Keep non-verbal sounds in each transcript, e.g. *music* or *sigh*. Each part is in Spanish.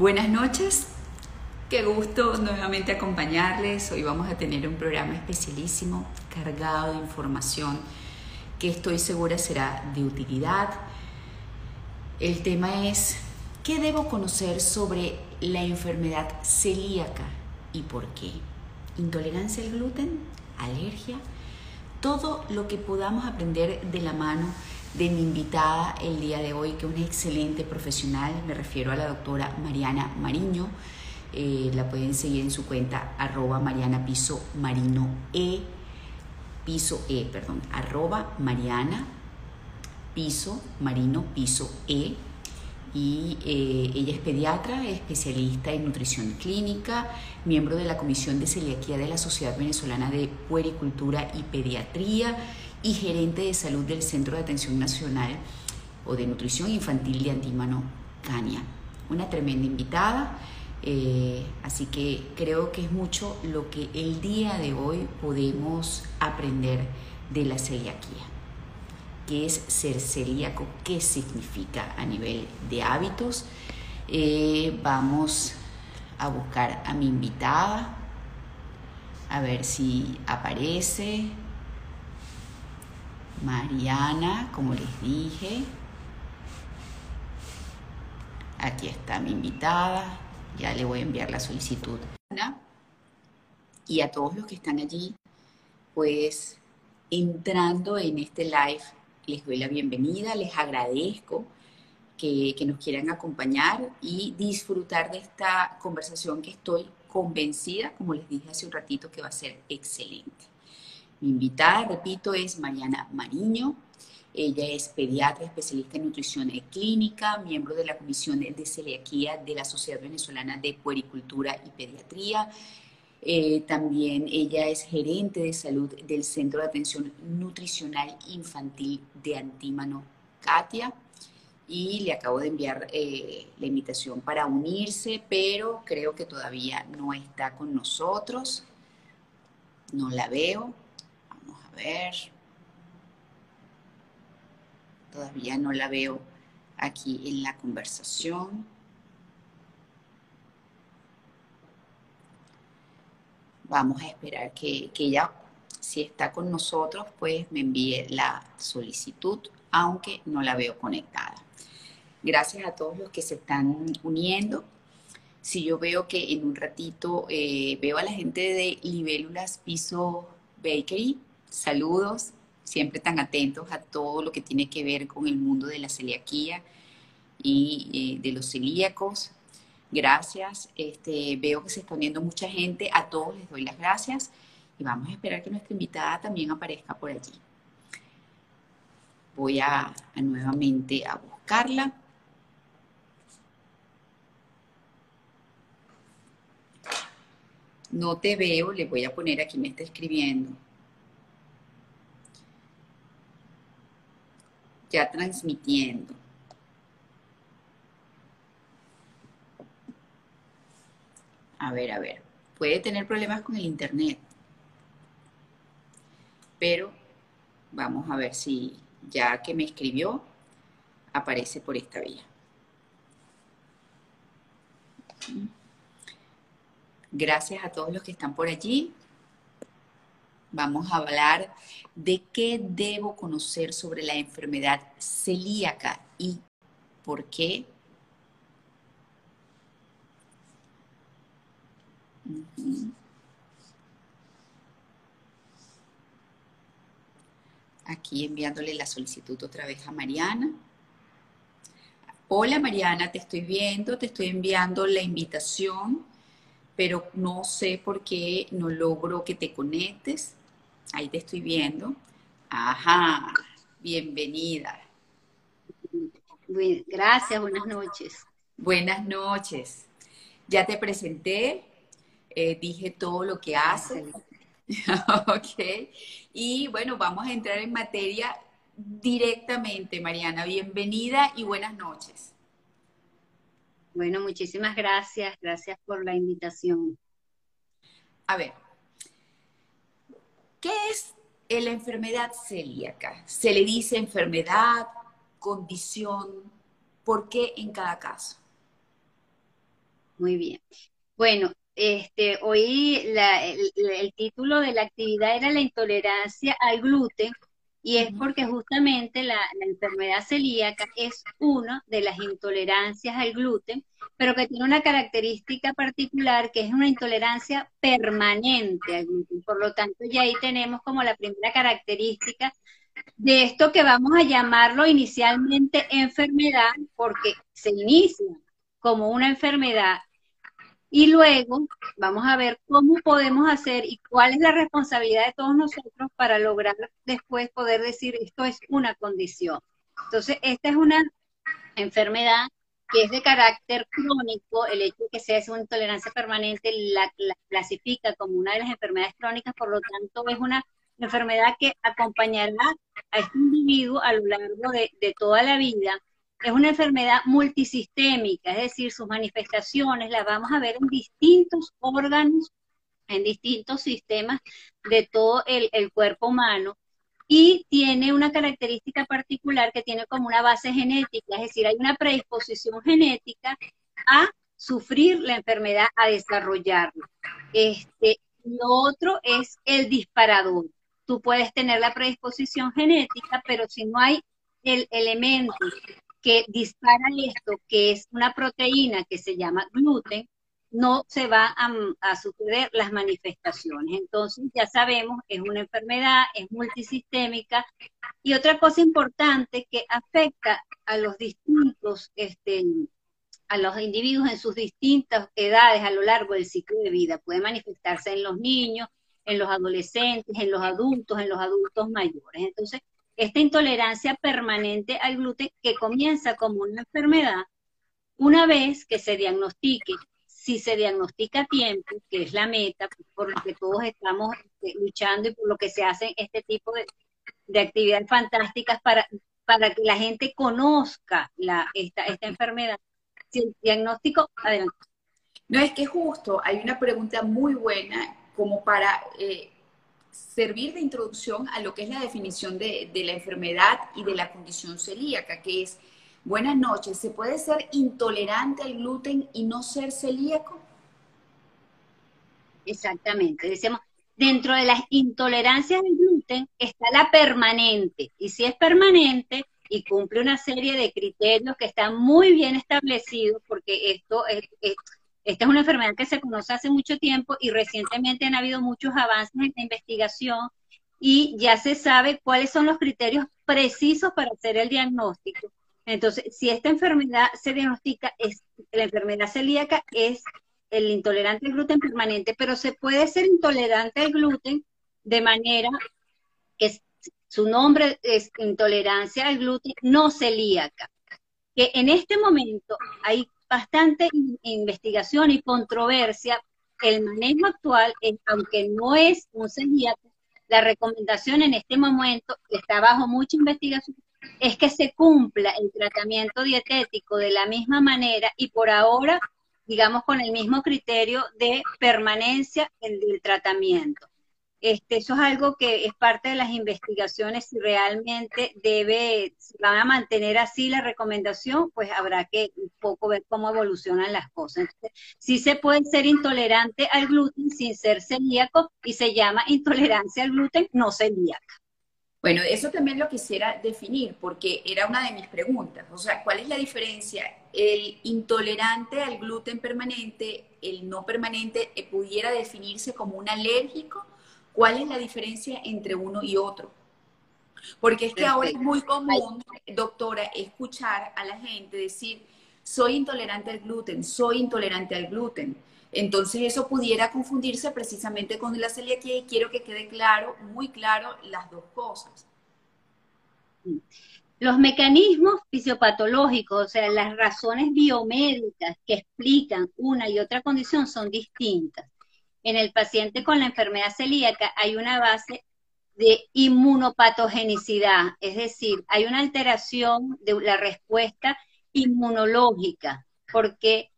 Buenas noches, qué gusto nuevamente acompañarles. Hoy vamos a tener un programa especialísimo, cargado de información que estoy segura será de utilidad. El tema es, ¿qué debo conocer sobre la enfermedad celíaca y por qué? ¿Intolerancia al gluten? ¿Alergia? Todo lo que podamos aprender de la mano de mi invitada el día de hoy, que es una excelente profesional, me refiero a la doctora Mariana Mariño. Eh, la pueden seguir en su cuenta arroba Mariana Piso Marino E, piso E, perdón, arroba Mariana Piso Marino Piso E. Y eh, ella es pediatra, especialista en nutrición clínica, miembro de la Comisión de Celiaquía de la Sociedad Venezolana de Puericultura y Pediatría y gerente de salud del Centro de Atención Nacional o de Nutrición Infantil de Antímano, Cania. Una tremenda invitada, eh, así que creo que es mucho lo que el día de hoy podemos aprender de la celiaquía. ¿Qué es ser celíaco? ¿Qué significa a nivel de hábitos? Eh, vamos a buscar a mi invitada, a ver si aparece. Mariana, como les dije. Aquí está mi invitada. Ya le voy a enviar la solicitud. Y a todos los que están allí, pues entrando en este live, les doy la bienvenida, les agradezco que, que, nos quieran acompañar y disfrutar de esta conversación que estoy convencida, como les dije hace un ratito, que va a ser excelente. Mi invitada, repito, es Mariana Mariño. Ella es pediatra, especialista en nutrición clínica, miembro de la Comisión de Celiaquía de la Sociedad Venezolana de Puericultura y Pediatría. Eh, también ella es gerente de salud del Centro de Atención Nutricional Infantil de Antímano, Katia. Y le acabo de enviar eh, la invitación para unirse, pero creo que todavía no está con nosotros. No la veo Todavía no la veo aquí en la conversación. Vamos a esperar que, que ella, si está con nosotros, pues me envíe la solicitud, aunque no la veo conectada. Gracias a todos los que se están uniendo. Si yo veo que en un ratito eh, veo a la gente de Libélulas Piso Bakery, Saludos, siempre tan atentos a todo lo que tiene que ver con el mundo de la celiaquía y eh, de los celíacos. Gracias. Este, veo que se está uniendo mucha gente. A todos les doy las gracias y vamos a esperar que nuestra invitada también aparezca por allí. Voy a, a nuevamente a buscarla. No te veo, le voy a poner aquí, me está escribiendo. Ya transmitiendo. A ver, a ver. Puede tener problemas con el internet. Pero vamos a ver si ya que me escribió, aparece por esta vía. Gracias a todos los que están por allí. Vamos a hablar de qué debo conocer sobre la enfermedad celíaca y por qué. Aquí enviándole la solicitud otra vez a Mariana. Hola Mariana, te estoy viendo, te estoy enviando la invitación, pero no sé por qué no logro que te conectes. Ahí te estoy viendo. Ajá, bienvenida. gracias, buenas noches. Buenas noches. Ya te presenté, eh, dije todo lo que haces. *laughs* ok. Y bueno, vamos a entrar en materia directamente, Mariana. Bienvenida y buenas noches. Bueno, muchísimas gracias. Gracias por la invitación. A ver, ¿Qué es la enfermedad celíaca? Se le dice enfermedad, condición, ¿por qué en cada caso? Muy bien. Bueno, este, hoy el, título de la actividad era la intolerancia al gluten y es porque justamente la, enfermedad celíaca es una de las intolerancias al gluten, pero que tiene una característica particular que es una intolerancia permanente al gluten. Por lo tanto, ya ahí tenemos como la primera característica de esto que vamos a llamarlo inicialmente enfermedad, porque se inicia como una enfermedad y luego vamos a ver cómo podemos hacer y cuál es la responsabilidad de todos nosotros para lograr después poder decir esto es una condición. Entonces, esta es una enfermedad que es de carácter crónico, el hecho de que sea una intolerancia permanente la, clasifica como una de las enfermedades crónicas, por lo tanto es una enfermedad que acompañará a este individuo a lo largo de, de toda la vida es una enfermedad multisistémica, es decir, sus manifestaciones las vamos a ver en distintos órganos, en distintos sistemas de todo el, cuerpo humano y tiene una característica particular que tiene como una base genética, es decir, hay una predisposición genética a sufrir la enfermedad, a desarrollarla. Este, lo otro es el disparador. Tú puedes tener la predisposición genética, pero si no hay el elemento que dispara esto, que es una proteína que se llama gluten, no se va a, suceder las manifestaciones. Entonces, ya sabemos, es una enfermedad, es multisistémica. Y otra cosa importante que afecta a los distintos, este, a los individuos en sus distintas edades a lo largo del ciclo de vida. Puede manifestarse en los niños, en los adolescentes, en los adultos, en los adultos mayores. Entonces, esta intolerancia permanente al gluten que comienza como una enfermedad, una vez que se diagnostique, si se diagnostica a tiempo, que es la meta por lo que todos estamos este, luchando y por lo que se hacen este tipo de, actividades fantásticas para, para que la gente conozca la, esta, esta enfermedad. Si el diagnóstico, adelante. No, es que justo hay una pregunta muy buena como para eh, servir de introducción a lo que es la definición de, la enfermedad y de la condición celíaca, que es, buenas noches, ¿se puede ser intolerante al gluten y no ser celíaco? Exactamente, decíamos, dentro de las intolerancias al gluten está la permanente, y si es permanente y cumple una serie de criterios que están muy bien establecidos, porque esto es esta es una enfermedad que se conoce hace mucho tiempo y recientemente han habido muchos avances en la investigación y ya se sabe cuáles son los criterios precisos para hacer el diagnóstico. Entonces, si esta enfermedad se diagnostica, es, la enfermedad celíaca es el intolerante al gluten permanente, pero se puede ser intolerante al gluten de manera que su nombre es intolerancia al gluten no celíaca. Que en este momento hay bastante investigación y controversia. El manejo actual, aunque no es un celíaco, la recomendación en este momento, que está bajo mucha investigación, es que se cumpla el tratamiento dietético de la misma manera y por ahora, digamos, con el mismo criterio de permanencia del tratamiento. Este, eso es algo que es parte de las investigaciones. Si realmente debe, si van a mantener así la recomendación, pues habrá que un poco ver cómo evolucionan las cosas. sí se puede ser intolerante al gluten sin ser celíaco y se llama intolerancia al gluten no celíaca. Bueno, eso también lo quisiera definir porque era una de mis preguntas. O sea, ¿cuál es la diferencia? El intolerante al gluten permanente, el no permanente, pudiera definirse como un alérgico ¿Cuál es la diferencia entre uno y otro? Porque es que ahora es muy común, doctora, escuchar a la gente decir, soy intolerante al gluten, soy intolerante al gluten. Entonces eso pudiera confundirse precisamente con la celiaquía y quiero que quede claro, muy claro, las dos cosas. Los mecanismos fisiopatológicos, o sea, las razones biomédicas que explican una y otra condición son distintas en el paciente con la enfermedad celíaca hay una base de inmunopatogenicidad, es decir, hay una alteración de la respuesta inmunológica, porque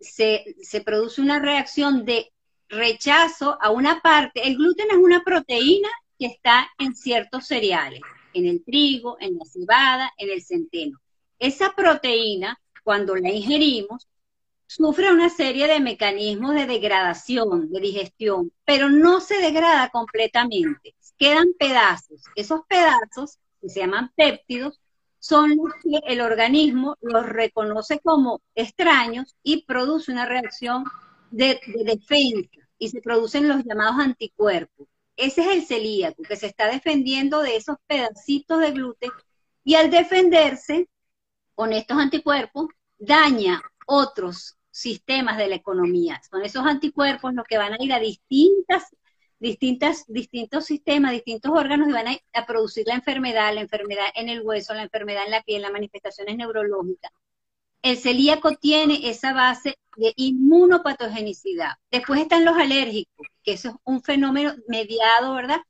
se, produce una reacción de rechazo a una parte. El gluten es una proteína que está en ciertos cereales, en el trigo, en la cebada, en el centeno. Esa proteína, cuando la ingerimos, sufre una serie de mecanismos de degradación, de digestión, pero no se degrada completamente. Quedan pedazos. Esos pedazos, que se llaman péptidos, son los que el organismo los reconoce como extraños y produce una reacción de, defensa y se producen los llamados anticuerpos. Ese es el celíaco, que se está defendiendo de esos pedacitos de gluten y al defenderse con estos anticuerpos daña otros sistemas de la economía. Son esos anticuerpos los que van a ir a distintas, distintas, distintos sistemas, distintos órganos y van a, producir la enfermedad, la enfermedad en el hueso, la enfermedad en la piel, las manifestaciones neurológicas. El celíaco tiene esa base de inmunopatogenicidad. Después están los alérgicos, que eso es un fenómeno mediado, ¿verdad?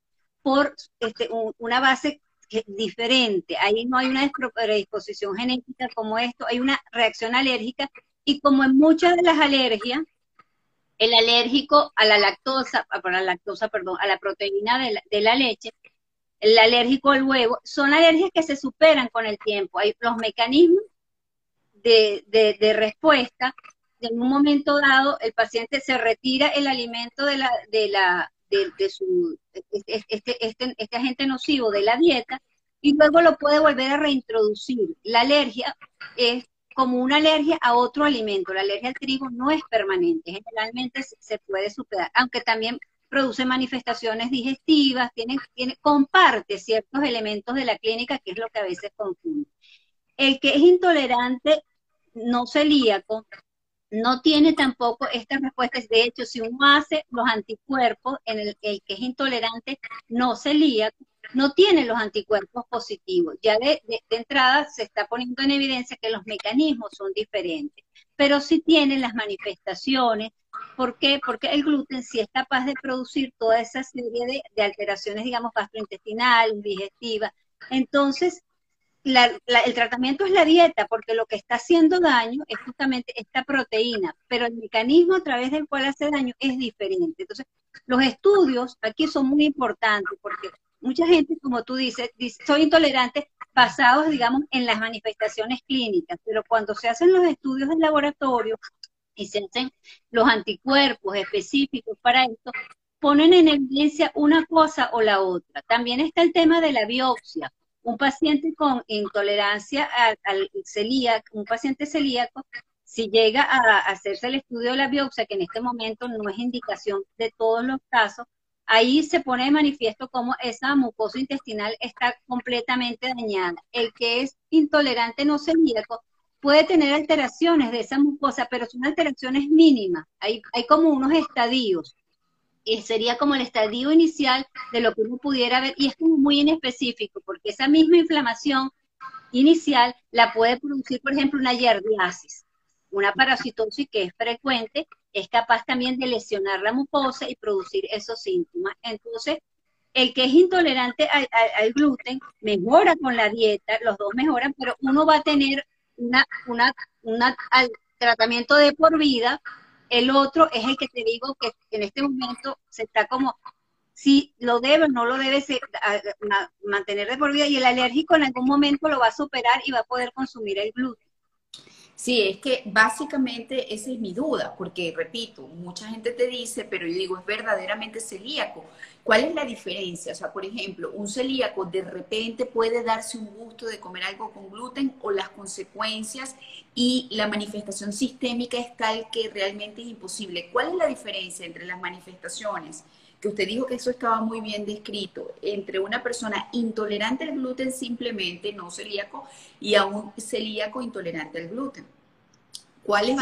Por este, una base diferente. Ahí no hay una predisposición genética como esto, hay una reacción alérgica y como en muchas de las alergias, el alérgico a la lactosa, a la lactosa, perdón, a la proteína de la, leche, el alérgico al huevo, son alergias que se superan con el tiempo. Hay los mecanismos de, de, respuesta. En un momento dado, el paciente se retira el alimento de la, de la, de, su, este, este, este agente nocivo de la dieta y luego lo puede volver a reintroducir. La alergia es como una alergia a otro alimento. La alergia al trigo no es permanente, generalmente se puede superar, aunque también produce manifestaciones digestivas, tiene, tiene, comparte ciertos elementos de la clínica, que es lo que a veces confunde. El que es intolerante no celíaco no tiene tampoco estas respuestas. De hecho, si uno hace los anticuerpos en el, el que es intolerante no celíaco, no tiene los anticuerpos positivos. Ya de, entrada se está poniendo en evidencia que los mecanismos son diferentes, pero sí tienen las manifestaciones. ¿Por qué? Porque el gluten sí es capaz de producir toda esa serie de, alteraciones, digamos, gastrointestinales, digestivas. Entonces, el tratamiento es la dieta, porque lo que está haciendo daño es justamente esta proteína, pero el mecanismo a través del cual hace daño es diferente. Entonces, los estudios aquí son muy importantes, porque mucha gente, como tú dices, dice, soy intolerante basados, digamos, en las manifestaciones clínicas, pero cuando se hacen los estudios del laboratorio y se hacen los anticuerpos específicos para esto, ponen en evidencia una cosa o la otra. También está el tema de la biopsia. Un paciente con intolerancia al, celíaco, un paciente celíaco, si llega a hacerse el estudio de la biopsia, que en este momento no es indicación de todos los casos, ahí se pone de manifiesto cómo esa mucosa intestinal está completamente dañada. El que es intolerante no celíaco puede tener alteraciones de esa mucosa, pero son alteraciones mínimas. Hay, como unos estadios. Y sería como el estadio inicial de lo que uno pudiera ver, y es como muy inespecífico, porque esa misma inflamación inicial la puede producir, por ejemplo, una yardiasis, una parasitosis que es frecuente es capaz también de lesionar la mucosa y producir esos síntomas. Entonces, el que es intolerante al, gluten mejora con la dieta, los dos mejoran, pero uno va a tener una, una, una tratamiento de por vida, el otro es el que te digo que en este momento se está como si lo debe o no lo debe mantener de por vida y el alérgico en algún momento lo va a superar y va a poder consumir el gluten. Sí, es que básicamente esa es mi duda, porque repito, mucha gente te dice, pero yo digo, es verdaderamente celíaco. ¿Cuál es la diferencia? O sea, por ejemplo, un celíaco de repente puede darse un gusto de comer algo con gluten o las consecuencias y la manifestación sistémica es tal que realmente es imposible. ¿Cuál es la diferencia entre las manifestaciones? Que usted dijo que eso estaba muy bien descrito, entre una persona intolerante al gluten simplemente, no celíaco, y a un celíaco intolerante al gluten. ¿Cuáles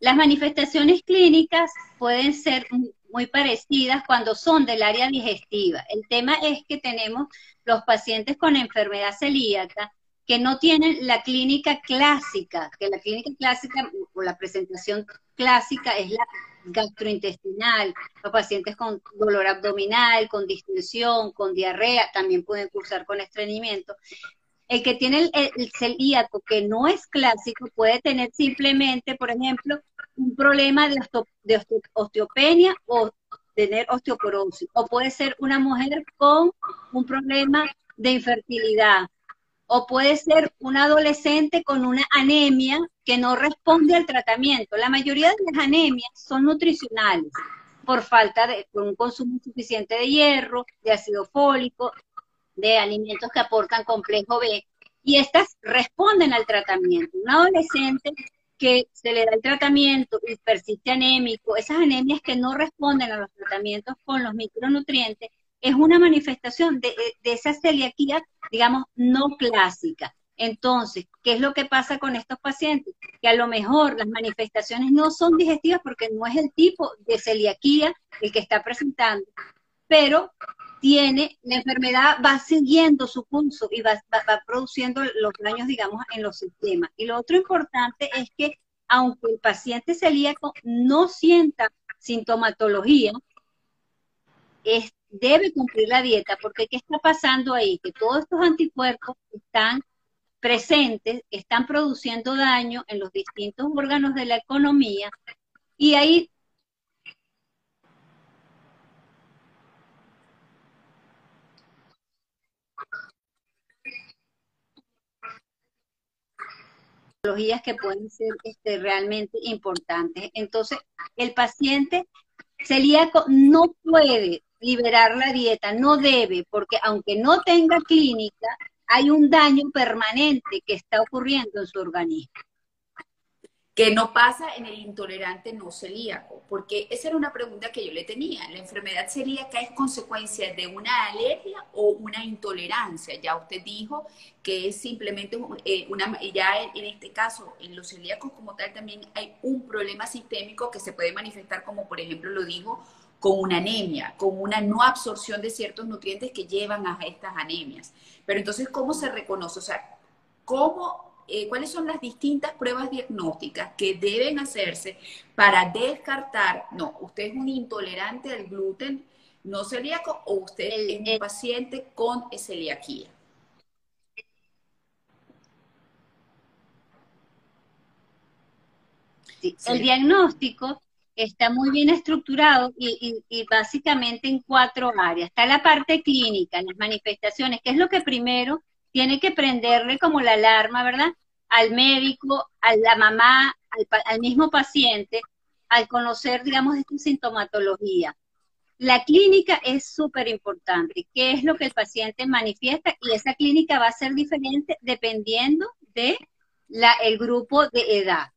las, manifestaciones clínicas pueden ser muy parecidas cuando son del área digestiva. El tema es que tenemos los pacientes con enfermedad celíaca que no tienen la clínica clásica, que la clínica clásica o la presentación clásica es la gastrointestinal, los pacientes con dolor abdominal, con distensión, con diarrea, también pueden cursar con estreñimiento. El que tiene el, celíaco, que no es clásico, puede tener simplemente, por ejemplo, un problema de, de osteopenia o tener osteoporosis. O puede ser una mujer con un problema de infertilidad. O puede ser un adolescente con una anemia que no responde al tratamiento. La mayoría de las anemias son nutricionales por falta de un consumo suficiente de hierro, de ácido fólico, de alimentos que aportan complejo B, y estas responden al tratamiento. Un adolescente que se le da el tratamiento y persiste anémico, esas anemias que no responden a los tratamientos con los micronutrientes, es una manifestación de, de esa celiaquía, digamos, no clásica. Entonces, ¿qué es lo que pasa con estos pacientes? Que a lo mejor las manifestaciones no son digestivas porque no es el tipo de celiaquía el que está presentando, pero tiene, la enfermedad va siguiendo su curso y va, produciendo los daños, digamos, en los sistemas. Y lo otro importante es que aunque el paciente celíaco no sienta sintomatología, debe cumplir la dieta, porque ¿qué está pasando ahí? Que todos estos anticuerpos están presentes están produciendo daño en los distintos órganos de la economía y ahí que pueden ser este, realmente importantes. Entonces, el paciente celíaco no puede liberar la dieta, no debe, porque aunque no tenga clínica, hay un daño permanente que está ocurriendo en su organismo. Que no pasa en el intolerante no celíaco, porque esa era una pregunta que yo le tenía. ¿La enfermedad celíaca es consecuencia de una alergia o una intolerancia? Ya usted dijo que es simplemente eh, una, ya en este caso, en los celíacos como tal, también hay un problema sistémico que se puede manifestar, como por ejemplo lo dijo, con una anemia, con una no absorción de ciertos nutrientes que llevan a estas anemias. Pero entonces, ¿cómo se reconoce? O sea, ¿cómo, eh, ¿cuáles son las distintas pruebas diagnósticas que deben hacerse para descartar, no, usted es un intolerante al gluten no celíaco o usted es un paciente con celiaquía? El diagnóstico está muy bien estructurado y, básicamente en cuatro áreas. Está la parte clínica, las manifestaciones, que es lo que primero tiene que prenderle como la alarma, ¿verdad? Al médico, a la mamá, al, mismo paciente, al conocer, digamos, esta sintomatología. La clínica es súper importante. ¿Qué es lo que el paciente manifiesta? Y esa clínica va a ser diferente dependiendo de grupo de edad.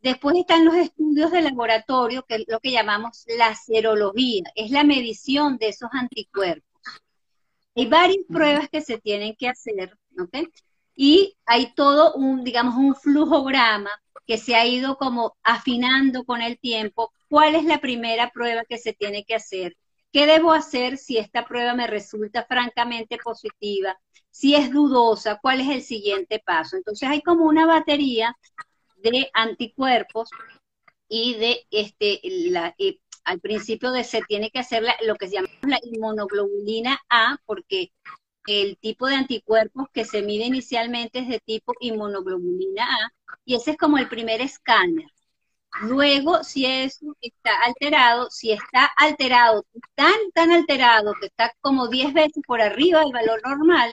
Después están los estudios de laboratorio, que es lo que llamamos la serología, es la medición de esos anticuerpos. Hay varias pruebas que se tienen que hacer, ¿ok? Y hay todo un, digamos, un flujograma que se ha ido como afinando con el tiempo. ¿Cuál es la primera prueba que se tiene que hacer? ¿Qué debo hacer si esta prueba me resulta francamente positiva? Si es dudosa, ¿cuál es el siguiente paso? Entonces hay como una batería de anticuerpos y de este eh, al principio de se tiene que hacer lo que se llama la inmunoglobulina A porque el tipo de anticuerpos que se mide inicialmente es de tipo inmunoglobulina A y ese es como el primer escáner. Luego, si eso está alterado, si está alterado, tan, tan alterado que está como 10 veces por arriba del valor normal,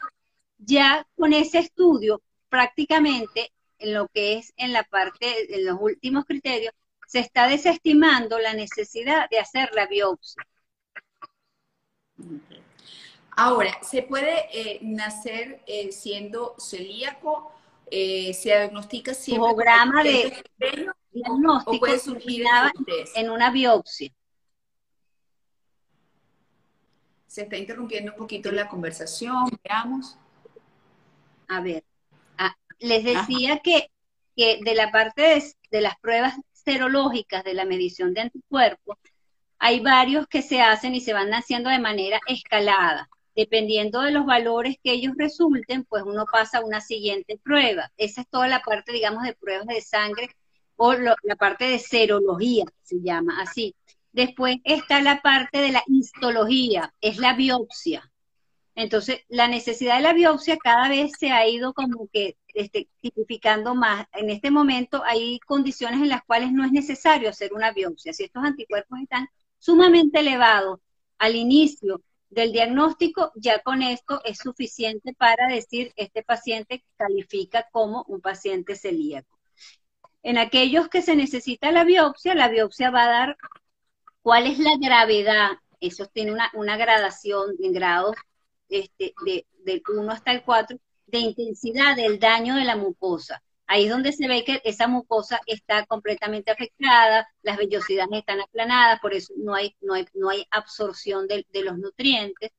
ya con ese estudio prácticamente en lo que es en la parte, en los últimos criterios, se está desestimando la necesidad de hacer la biopsia. Ahora, ¿se puede eh, nacer eh, siendo celíaco? Eh, ¿Se diagnostica siempre? Programa de diagnóstico puede surgir en una biopsia. Se está interrumpiendo un poquito la conversación, veamos. A ver les decía que, de la parte de, las pruebas serológicas de la medición de anticuerpos, hay varios que se hacen y se van haciendo de manera escalada. Dependiendo de los valores que ellos resulten, pues uno pasa a una siguiente prueba. Esa es toda la parte, digamos, de pruebas de sangre o la parte de serología, se llama así. Después está la parte de la histología, es la biopsia. Entonces, la necesidad de la biopsia cada vez se ha ido como que este, tipificando más. En este momento hay condiciones en las cuales no es necesario hacer una biopsia. Si estos anticuerpos están sumamente elevados al inicio del diagnóstico, ya con esto es suficiente para decir este paciente califica como un paciente celíaco. En aquellos que se necesita la biopsia, la biopsia va a dar cuál es la gravedad. Eso tiene una, gradación en grados este, de, del 1 hasta el 4 de intensidad del daño de la mucosa. Ahí es donde se ve que esa mucosa está completamente afectada, las vellosidades están aplanadas, por eso no hay, no hay, no hay absorción de, los nutrientes.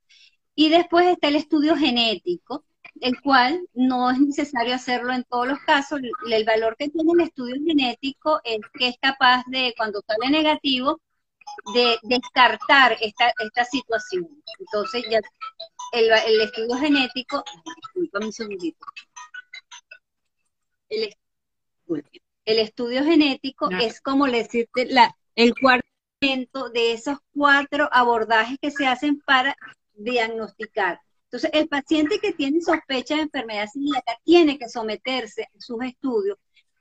Y después está el estudio genético, el cual no es necesario hacerlo en todos los casos. El, valor que tiene el estudio genético es que es capaz de, cuando sale negativo, de descartar esta, esta situación. Entonces, ya el, el estudio genético, un segundito el, estudio genético es como decirte la, el cuarto de esos cuatro abordajes que se hacen para diagnosticar. Entonces, el paciente que tiene sospecha de enfermedad celíaca tiene que someterse a sus estudios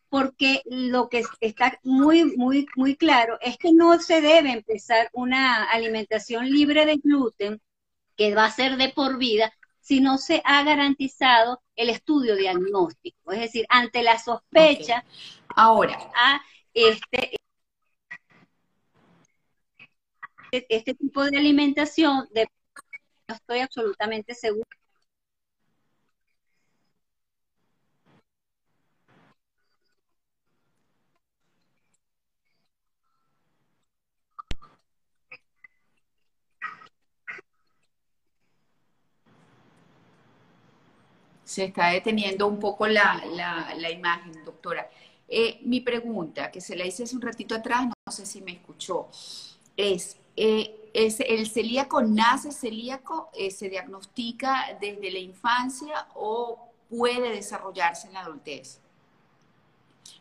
porque lo que está muy, muy, muy claro es que no se debe empezar una alimentación libre de gluten que va a ser de por vida si no se ha garantizado el estudio diagnóstico. Es decir, ante la sospecha, ahora, a este, este tipo de alimentación, de, no estoy absolutamente seguro se está deteniendo un poco la, imagen, doctora. Eh, mi pregunta, que se la hice hace un ratito atrás, no sé si me escuchó, es, eh, ¿es ¿el celíaco nace celíaco, eh, se diagnostica desde la infancia o puede desarrollarse en la adultez?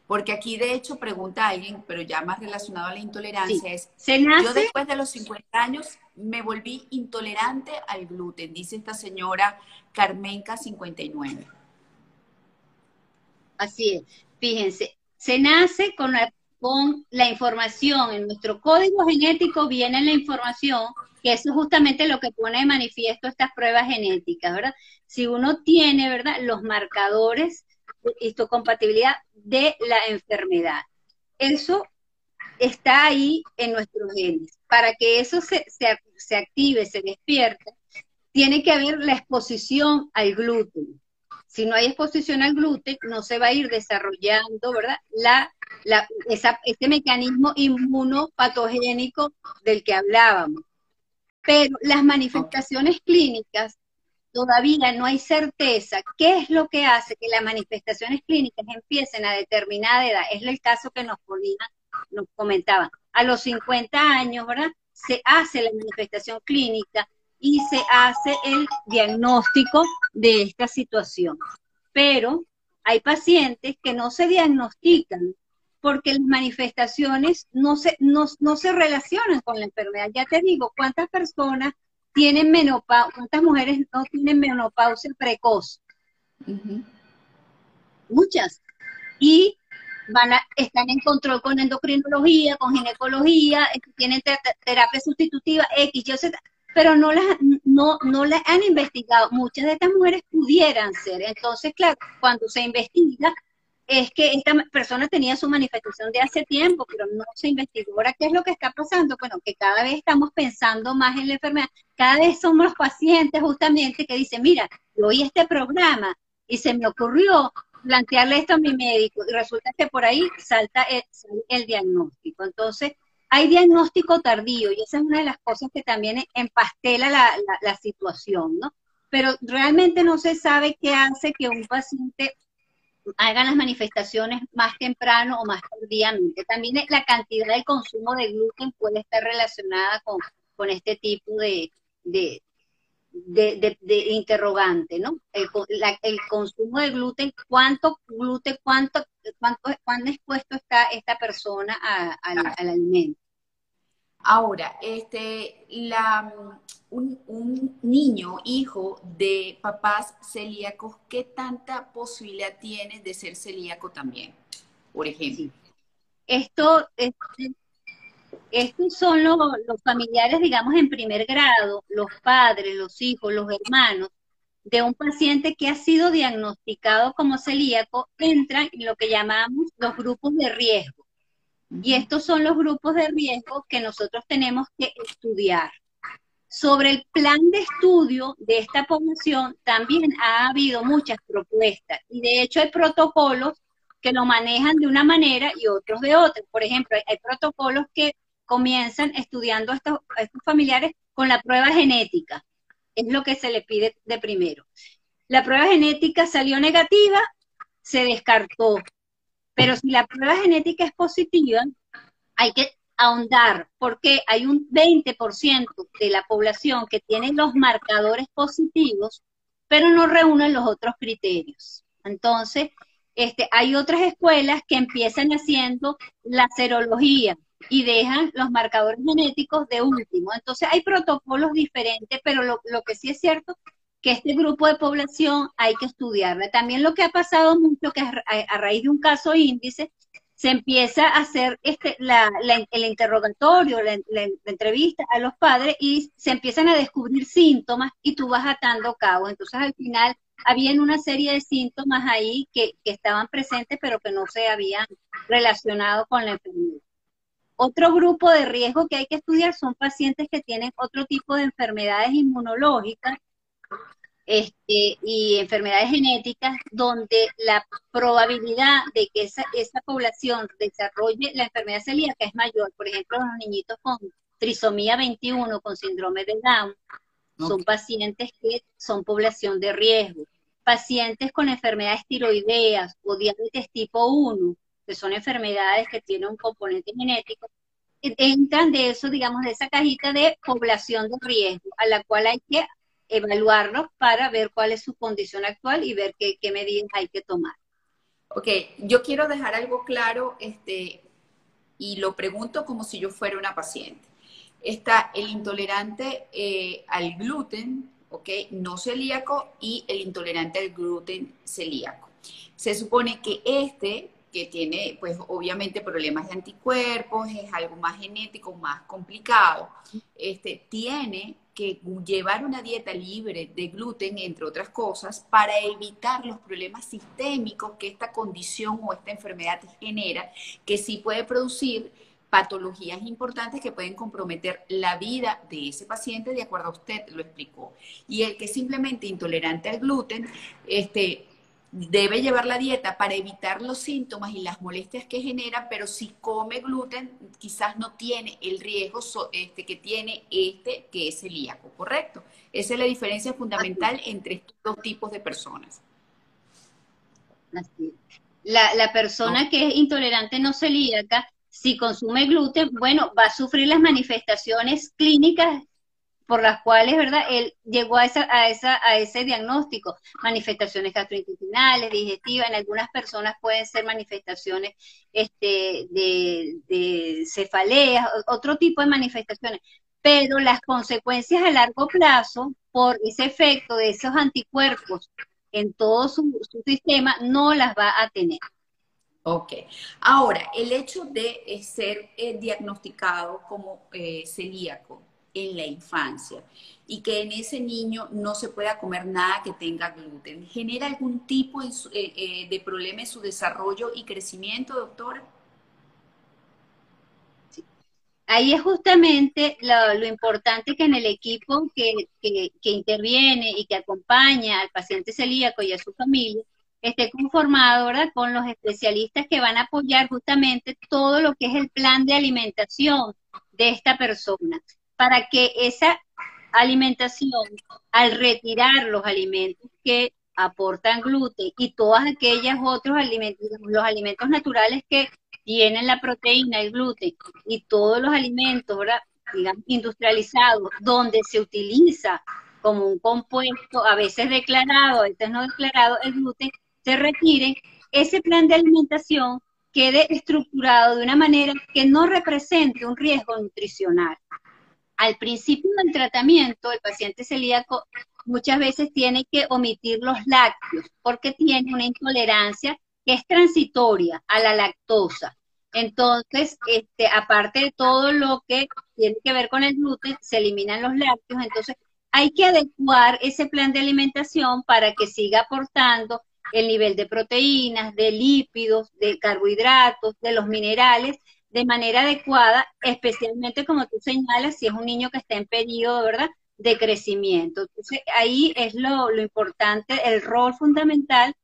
Porque aquí de hecho pregunta alguien, pero ya más relacionado a la intolerancia, es, yo después de los 50 años me volví intolerante al gluten, dice esta señora Carmenca 59. Así es, fíjense, se nace con la, con la información, en nuestro código genético viene la información, que eso es justamente lo que pone de manifiesto estas pruebas genéticas, ¿verdad? Si uno tiene, ¿verdad?, los marcadores histocompatibilidad de la enfermedad. Eso está ahí en nuestros genes. Para que eso se, se, active, se despierte, tiene que haber la exposición al gluten. Si no hay exposición al gluten, no se va a ir desarrollando, ¿verdad? La, la, este mecanismo inmunopatogénico del que hablábamos. Pero las manifestaciones clínicas todavía no hay certeza qué es lo que hace que las manifestaciones clínicas empiecen a determinada edad. Es el caso que nos ponía, nos comentaban. A los 50 años, ¿verdad? Se hace la manifestación clínica y se hace el diagnóstico de esta situación. Pero hay pacientes que no se diagnostican porque las manifestaciones no se, no se relacionan con la enfermedad. Ya te digo, ¿cuántas personas tienen menopausia, cuántas mujeres no tienen menopausia precoz? Muchas. Y van a, están en control con endocrinología, con ginecología, este, tienen terapia sustitutiva, X, Y, Z, pero no las, no, no las han investigado. Muchas de estas mujeres pudieran ser. Entonces, claro, cuando se investiga, es que esta persona tenía su manifestación de hace tiempo, pero no se investigó. Ahora, ¿qué es lo que está pasando? Bueno, que cada vez estamos pensando más en la enfermedad, cada vez somos los pacientes justamente que dicen, mira, yo oí este programa y se me ocurrió plantearle esto a mi médico y resulta que por ahí salta el, diagnóstico. Entonces, hay diagnóstico tardío y esa es una de las cosas que también empastela la, la situación, ¿no? Pero realmente no se sabe qué hace que un paciente hagan las manifestaciones más temprano o más tardíamente. También la cantidad de consumo de gluten puede estar relacionada con, con este tipo de, de, de, interrogante, ¿no? El, el, consumo de gluten, cuánto gluten, cuánto, cuánto, cuán expuesto está esta persona al alimento. Ahora, este, un, niño, hijo de papás celíacos, ¿qué tanta posibilidad tiene de ser celíaco también? Por ejemplo. Esto, este, estos son los, familiares, digamos, en primer grado, los padres, los hijos, los hermanos, de un paciente que ha sido diagnosticado como celíaco entra en lo que llamamos los grupos de riesgo. Y estos son los grupos de riesgo que nosotros tenemos que estudiar. Sobre el plan de estudio de esta población también ha habido muchas propuestas y de hecho hay protocolos que lo manejan de una manera y otros de otra. Por ejemplo, hay, protocolos que comienzan estudiando a estos, familiares con la prueba genética. Es lo que se le pide de primero. La prueba genética salió negativa, se descartó. Pero si la prueba genética es positiva, hay que ahondar porque hay un 20% de la población que tiene los marcadores positivos, pero no reúnen los otros criterios. Entonces, este, hay otras escuelas que empiezan haciendo la serología y dejan los marcadores genéticos de último. Entonces hay protocolos diferentes, pero lo, que sí es cierto que este grupo de población hay que estudiarla. También lo que ha pasado mucho, que a, raíz de un caso índice, se empieza a hacer este, el interrogatorio, la, entrevista a los padres y se empiezan a descubrir síntomas y tú vas atando cabo. Entonces al final habían una serie de síntomas ahí que, estaban presentes pero que no se habían relacionado con la enfermedad. Otro grupo de riesgo que hay que estudiar son pacientes que tienen otro tipo de enfermedades inmunológicas este, y enfermedades genéticas, donde la probabilidad de que esa, esa población desarrolle la enfermedad celíaca es mayor. Por ejemplo, los niñitos con trisomía 21, con síndrome de Down, son pacientes que son población de riesgo. Pacientes con enfermedades tiroideas o diabetes tipo 1, que son enfermedades que tienen un componente genético, entran de eso, digamos, de esa cajita de población de riesgo, a la cual hay que evaluarlos para ver cuál es su condición actual y ver qué, qué medidas hay que tomar. Ok, yo quiero dejar algo claro, este, y lo pregunto como si yo fuera una paciente está el intolerante eh, al gluten, ¿ok? No celíaco y el intolerante al gluten celíaco. Se supone que este, que tiene pues obviamente problemas de anticuerpos, es algo más genético, más complicado, este, tiene que llevar una dieta libre de gluten, entre otras cosas, para evitar los problemas sistémicos que esta condición o esta enfermedad genera, que sí puede producir patologías importantes que pueden comprometer la vida de ese paciente, de acuerdo a usted lo explicó. Y el que es simplemente intolerante al gluten, este, debe llevar la dieta para evitar los síntomas y las molestias que genera, pero si come gluten, quizás no tiene el riesgo este, que tiene este, que es celíaco, ¿correcto? Esa es la diferencia fundamental entre estos dos tipos de personas. La, la persona que es intolerante no celíaca si consume gluten, bueno, va a sufrir las manifestaciones clínicas por las cuales, ¿verdad? Él llegó a, esa, a, esa, a ese diagnóstico, manifestaciones gastrointestinales, digestivas, en algunas personas pueden ser manifestaciones este, de, cefaleas, otro tipo de manifestaciones, pero las consecuencias a largo plazo por ese efecto de esos anticuerpos en todo su sistema no las va a tener. Ok. Ahora, el hecho de ser eh, diagnosticado como eh, celíaco en la infancia y que en ese niño no se pueda comer nada que tenga gluten, ¿genera algún tipo de problema en su desarrollo y crecimiento, doctora? Ahí es justamente lo, importante que en el equipo que, que interviene y que acompaña al paciente celíaco y a su familia, esté conformado con los especialistas que van a apoyar justamente todo lo que es el plan de alimentación de esta persona, para que esa alimentación, al retirar los alimentos que aportan gluten y todos aquellos otros alimentos, los alimentos naturales que tienen la proteína, el gluten y todos los alimentos, digamos, industrializados, donde se utiliza como un compuesto, a veces declarado, a veces no declarado, el gluten, se retire, ese plan de alimentación quede estructurado de una manera que no represente un riesgo nutricional. Al principio del tratamiento, el paciente celíaco muchas veces tiene que omitir los lácteos porque tiene una intolerancia que es transitoria a la lactosa. Entonces, este, aparte de todo lo que tiene que ver con el gluten, se eliminan los lácteos. Entonces, hay que adecuar ese plan de alimentación para que siga aportando el nivel de proteínas, de lípidos, de carbohidratos, de los minerales de manera adecuada, especialmente como tú señalas, si es un niño que está en periodo, ¿verdad? de crecimiento. Entonces, ahí es lo, lo importante, el rol fundamental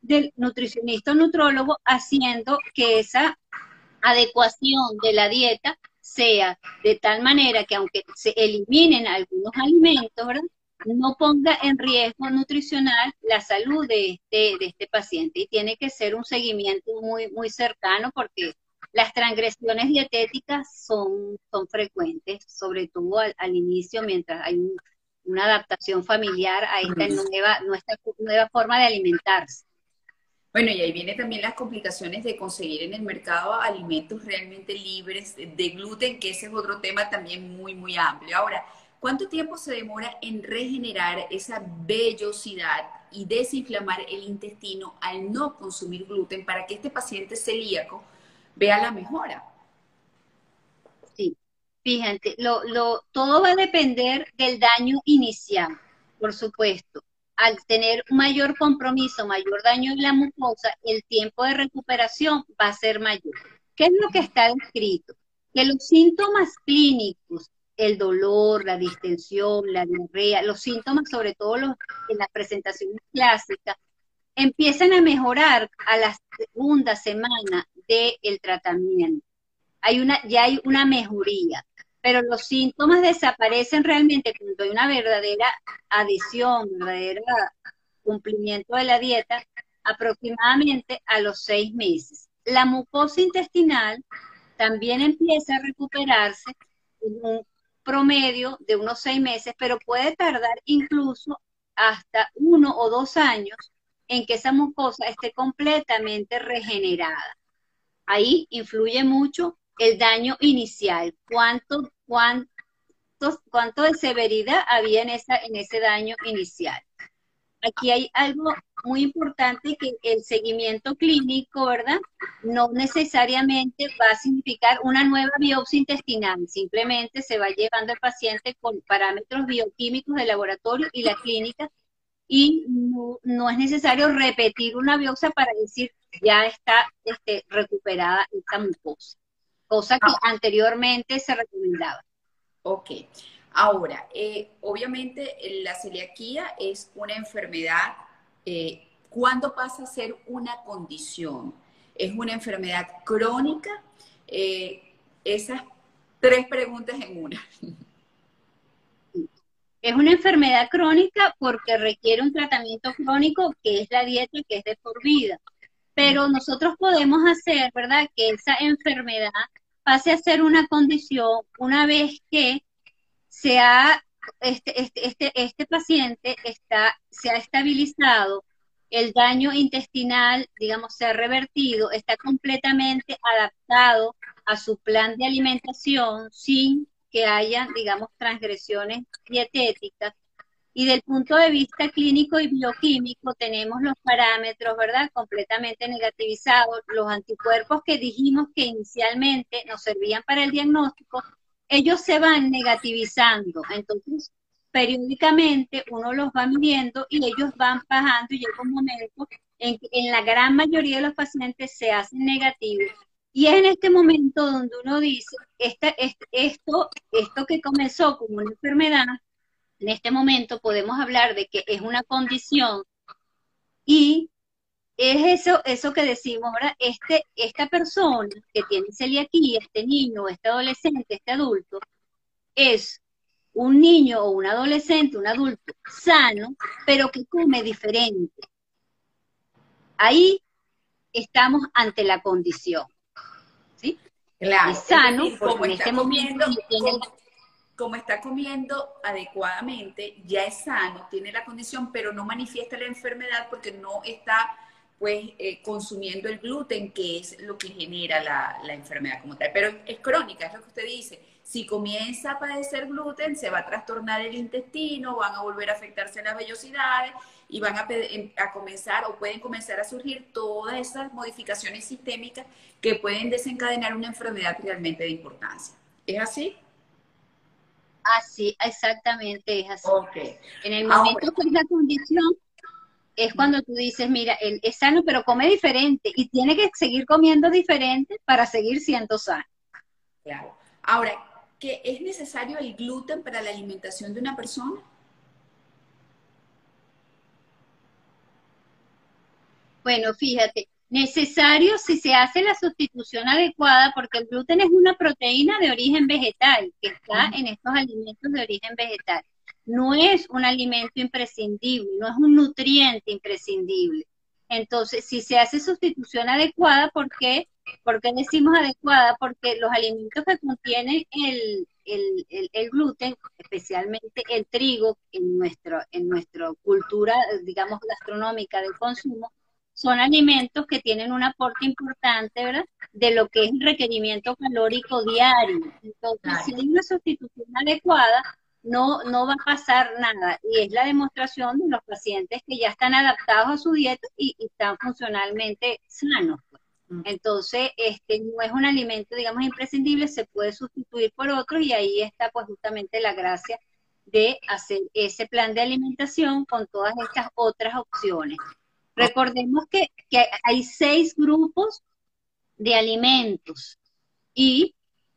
del nutricionista o nutrólogo haciendo que esa adecuación de la dieta sea de tal manera que aunque se eliminen algunos alimentos, ¿verdad? no ponga en riesgo nutricional la salud de este, de este paciente. Y tiene que ser un seguimiento muy, muy cercano porque las transgresiones dietéticas son, son frecuentes, sobre todo al, al inicio, mientras hay una adaptación familiar a esta nueva, nuestra nueva forma de alimentarse. Bueno, y ahí viene también las complicaciones de conseguir en el mercado alimentos realmente libres de gluten, que ese es otro tema también muy, muy amplio. Ahora, ¿cuánto tiempo se demora en regenerar esa vellosidad y desinflamar el intestino al no consumir gluten para que este paciente celíaco vea la mejora? Sí, fíjate, lo, lo, todo va a depender del daño inicial, por supuesto al tener mayor compromiso, mayor daño en la mucosa, el tiempo de recuperación va a ser mayor. ¿Qué es lo que está descrito? Que los síntomas clínicos, el dolor, la distensión, la diarrea, los síntomas, sobre todo los, en las presentaciones clásicas, empiezan a mejorar a la segunda semana del tratamiento. Hay una, ya hay una mejoría pero los síntomas desaparecen realmente cuando hay una verdadera adición, verdadero cumplimiento de la dieta, aproximadamente a los seis meses. La mucosa intestinal también empieza a recuperarse en un promedio de unos seis meses, pero puede tardar incluso hasta uno o dos años en que esa mucosa esté completamente regenerada. Ahí influye mucho el daño inicial, cuánto, cuánto, cuánto de severidad había en, esa, en ese daño inicial. Aquí hay algo muy importante que el seguimiento clínico, ¿verdad? No necesariamente va a significar una nueva biopsia intestinal, simplemente se va llevando el paciente con parámetros bioquímicos del laboratorio y la clínica y no, es necesario repetir una biopsia para decir ya está este, recuperada esta mucosa cosa que ah. anteriormente se recomendaba. Ok. Ahora, eh, obviamente la celiaquía es una enfermedad, eh, ¿cuándo pasa a ser una condición? ¿Es una enfermedad crónica? Eh, esas tres preguntas en una. Es una enfermedad crónica porque requiere un tratamiento crónico que es la dieta que es de por vida. Pero nosotros podemos hacer, ¿verdad?, que esa enfermedad pase a ser una condición una vez que se este, este, este, este paciente está, se ha estabilizado, el daño intestinal, digamos, se ha revertido, está completamente adaptado a su plan de alimentación sin que haya, digamos, transgresiones dietéticas y del punto de vista clínico y bioquímico tenemos los parámetros, ¿verdad? Completamente negativizados. Los anticuerpos que dijimos que inicialmente nos servían para el diagnóstico, ellos se van negativizando. Entonces, periódicamente uno los va midiendo y ellos van bajando y llega un momento en que en la gran mayoría de los pacientes se hacen negativos. Y es en este momento donde uno dice, este, esto, esto que comenzó como una enfermedad, en este momento podemos hablar de que es una condición y es eso, eso que decimos, ahora Este, esta persona que tiene celiaquía, este niño, este adolescente, este adulto, es un niño o un adolescente, un adulto sano, pero que come diferente. Ahí estamos ante la condición. ¿Sí? Claro. Es sano, porque en este momento tiene como está comiendo adecuadamente, ya es sano, tiene la condición, pero no manifiesta la enfermedad porque no está pues eh, consumiendo el gluten, que es lo que genera la, la, enfermedad como tal. Pero es crónica, es lo que usted dice. Si comienza a padecer gluten, se va a trastornar el intestino, van a volver a afectarse las vellosidades y van a, em, a comenzar o pueden comenzar a surgir todas esas modificaciones sistémicas que pueden desencadenar una enfermedad realmente de importancia. ¿Es así? Así, exactamente, es así. En el momento que es la condición, es cuando tú dices, mira, él es sano, pero come diferente y tiene que seguir comiendo diferente para seguir siendo sano. Claro. Ahora, ¿qué es necesario el gluten para la alimentación de una persona? Bueno, fíjate, necesario si se hace la sustitución adecuada, porque el gluten es una proteína de origen vegetal que está en estos alimentos de origen vegetal. No es un alimento imprescindible, no es un nutriente imprescindible. Entonces, si se hace sustitución adecuada, ¿por qué? ¿Por qué decimos adecuada? Porque los alimentos que contienen el, el, gluten, especialmente el trigo, en, nuestro, en nuestra cultura, digamos, gastronómica del consumo, son alimentos que tienen un aporte importante, ¿verdad? De lo que es el requerimiento calórico diario. Entonces, si hay una sustitución adecuada, no, no va a pasar nada. Y es la demostración de los pacientes que ya están adaptados a su dieta y, están funcionalmente sanos. Pues. Mm. Entonces, este no es un alimento, digamos, imprescindible, se puede sustituir por otro y ahí está pues justamente la gracia de hacer ese plan de alimentación con todas estas otras opciones. Recordemos que, hay seis grupos de alimentos y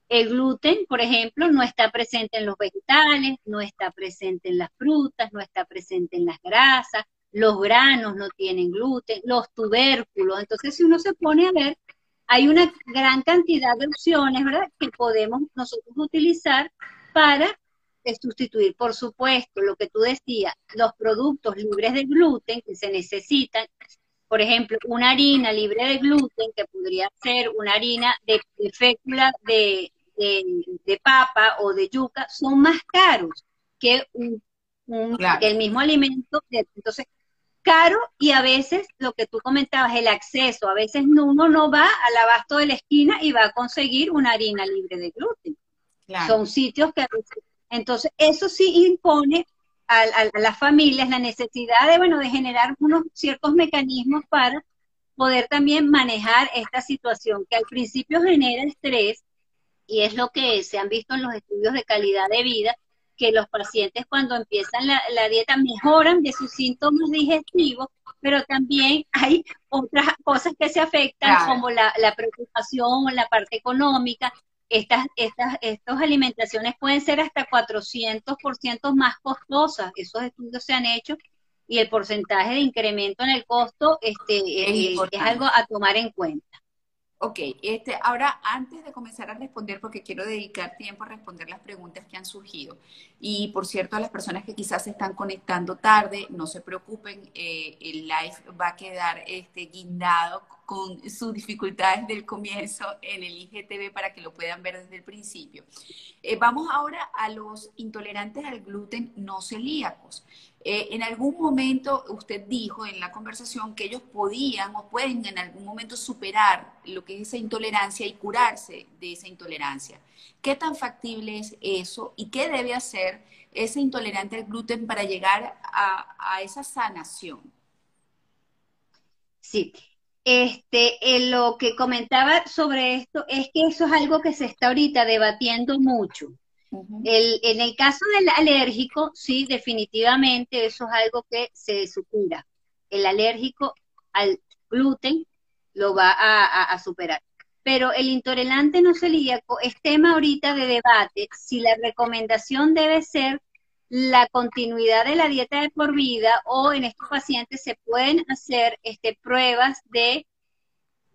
el gluten, por ejemplo, no está presente en los vegetales, no está presente en las frutas, no está presente en las grasas, los granos no tienen gluten, los tubérculos. Entonces, si uno se pone a ver, hay una gran cantidad de opciones, ¿verdad?, que podemos nosotros utilizar para sustituir, por supuesto, lo que tú decías, los productos libres de gluten que se necesitan, por ejemplo, una harina libre de gluten, que podría ser una harina de, fécula de, papa o de yuca, son más caros que, un, el mismo alimento. Entonces, caro y a veces lo que tú comentabas, el acceso, a veces uno no va al abasto de la esquina y va a conseguir una harina libre de gluten. Son sitios que a veces entonces, eso sí impone a, las familias la necesidad de, bueno, de generar unos ciertos mecanismos para poder también manejar esta situación que al principio genera estrés y es lo que se han visto en los estudios de calidad de vida, que los pacientes cuando empiezan la, dieta mejoran de sus síntomas digestivos, pero también *laughs* hay otras cosas que se afectan como la, la preocupación, la parte económica, estas, estas, estas alimentaciones pueden ser hasta 400% más costosas. Esos estudios se han hecho y el porcentaje de incremento en el costo este, es, eh, es algo a tomar en cuenta. Ok, este, ahora antes de comenzar a responder, porque quiero dedicar tiempo a responder las preguntas que han surgido, y por cierto, a las personas que quizás se están conectando tarde, no se preocupen, eh, el live va a quedar este, guindado con sus dificultades del comienzo en el IGTV para que lo puedan ver desde el principio. Eh, vamos ahora a los intolerantes al gluten no celíacos. Eh, en algún momento usted dijo en la conversación que ellos podían o pueden en algún momento superar lo que es esa intolerancia y curarse de esa intolerancia. ¿Qué tan factible es eso y qué debe hacer ese intolerante al gluten para llegar a, esa sanación? Sí, este, eh, lo que comentaba sobre esto es que eso es algo que se está ahorita debatiendo mucho en el caso del alérgico, sí, definitivamente eso es algo que se supera. El alérgico al gluten lo va a, superar. Pero el intolerante no celíaco es tema ahorita de debate si la recomendación debe ser la continuidad de la dieta de por vida o en estos pacientes se pueden hacer este, pruebas de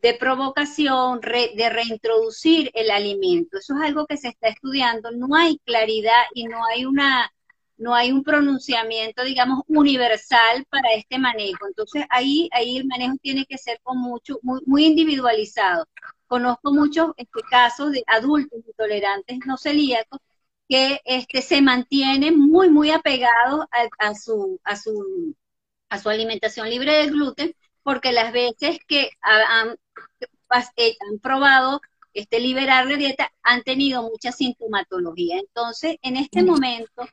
de provocación, de reintroducir el alimento. Eso es algo que se está estudiando. No hay claridad y no hay una no hay un pronunciamiento, digamos, universal para este manejo. Entonces ahí, ahí el manejo tiene que ser con mucho, muy, individualizado. Conozco muchos este, casos de adultos intolerantes no celíacos que este, se mantienen muy, muy apegados a, su, a, su, a su alimentación libre de gluten, porque las veces que han, han probado este, liberar la dieta han tenido mucha sintomatología. Entonces, en este momento,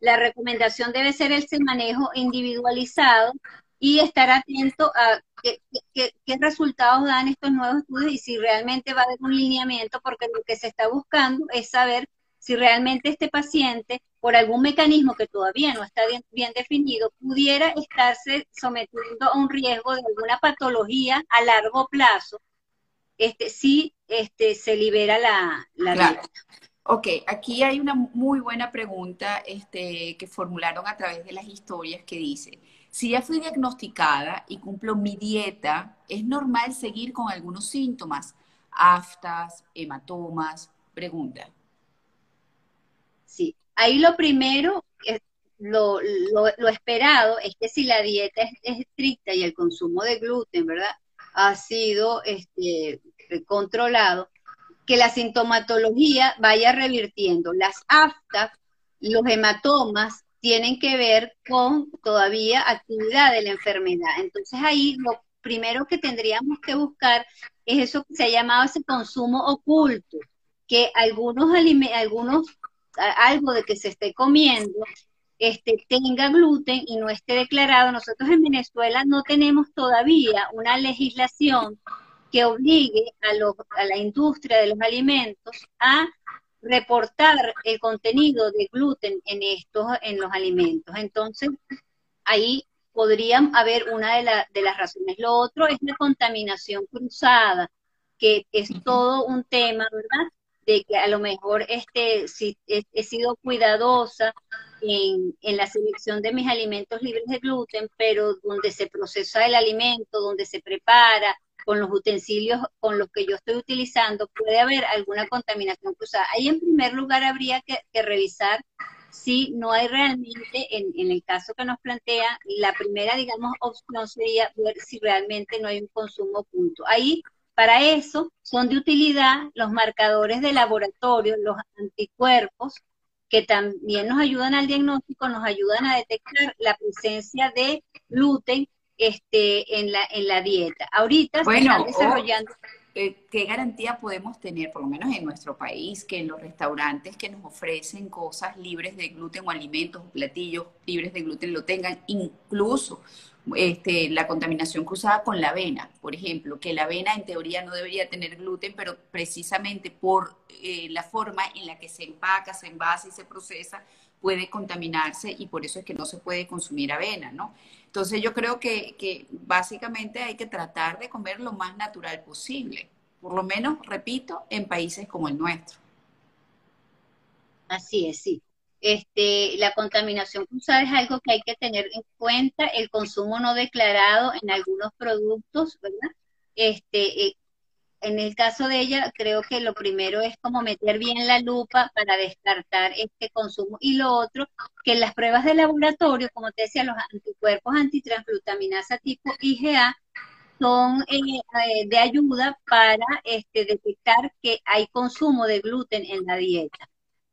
la recomendación debe ser el manejo individualizado y estar atento a qué, resultados dan estos nuevos estudios y si realmente va a haber un lineamiento, porque lo que se está buscando es saber si realmente este paciente, por algún mecanismo que todavía no está bien, definido, pudiera estarse sometiendo a un riesgo de alguna patología a largo plazo, este, si este, se libera la, la Ok, aquí hay una muy buena pregunta este, que formularon a través de las historias que dice, si ya fui diagnosticada y cumplo mi dieta, ¿es normal seguir con algunos síntomas? Aftas, hematomas, pregunta. Ahí lo primero, lo, lo, esperado es que si la dieta es, estricta y el consumo de gluten, ¿verdad? Ha sido este, controlado, que la sintomatología vaya revirtiendo. Las aftas, los hematomas, tienen que ver con todavía actividad de la enfermedad. Entonces ahí lo primero que tendríamos que buscar es eso que se ha llamado ese consumo oculto, que algunos algunos algo de que se esté comiendo este, tenga gluten y no esté declarado. Nosotros en Venezuela no tenemos todavía una legislación que obligue a, a la industria de los alimentos a reportar el contenido de gluten en estos, en los alimentos. Entonces, ahí podrían haber una de, de las razones. Lo otro es la contaminación cruzada, que es todo un tema, ¿verdad? De que a lo mejor este, si he, sido cuidadosa en, en, la selección de mis alimentos libres de gluten, pero donde se procesa el alimento, donde se prepara, con los utensilios con los que yo estoy utilizando, puede haber alguna contaminación cruzada. Ahí en primer lugar habría que, revisar si no hay realmente, en, en, el caso que nos plantea, la primera, digamos, opción sería ver si realmente no hay un consumo oculto. Ahí, para eso, son de utilidad los marcadores de laboratorio, los anticuerpos, que también nos ayudan al diagnóstico, nos ayudan a detectar la presencia de gluten este, en, la, en la dieta. Ahorita se están desarrollando... Eh, ¿Qué garantía podemos tener, por lo menos en nuestro país, que en los restaurantes que nos ofrecen cosas libres de gluten o alimentos o platillos libres de gluten lo tengan? Incluso este, la contaminación cruzada con la avena, por ejemplo, que la avena en teoría no debería tener gluten, pero precisamente por eh, la forma en la que se empaca, se envasa y se procesa, puede contaminarse y por eso es que no se puede consumir avena, ¿no? Entonces yo creo que, básicamente hay que tratar de comer lo más natural posible, por lo menos, repito, en países como el nuestro. Así es, sí. Este, la contaminación cruzada es algo que hay que tener en cuenta, el consumo no declarado en algunos productos, ¿verdad? Este, eh, en el caso de ella, creo que lo primero es como meter bien la lupa para descartar este consumo. Y lo otro, que las pruebas de laboratorio, como te decía, los anticuerpos antitransglutaminasa tipo IgA, son eh, eh, de ayuda para este, detectar que hay consumo de gluten en la dieta.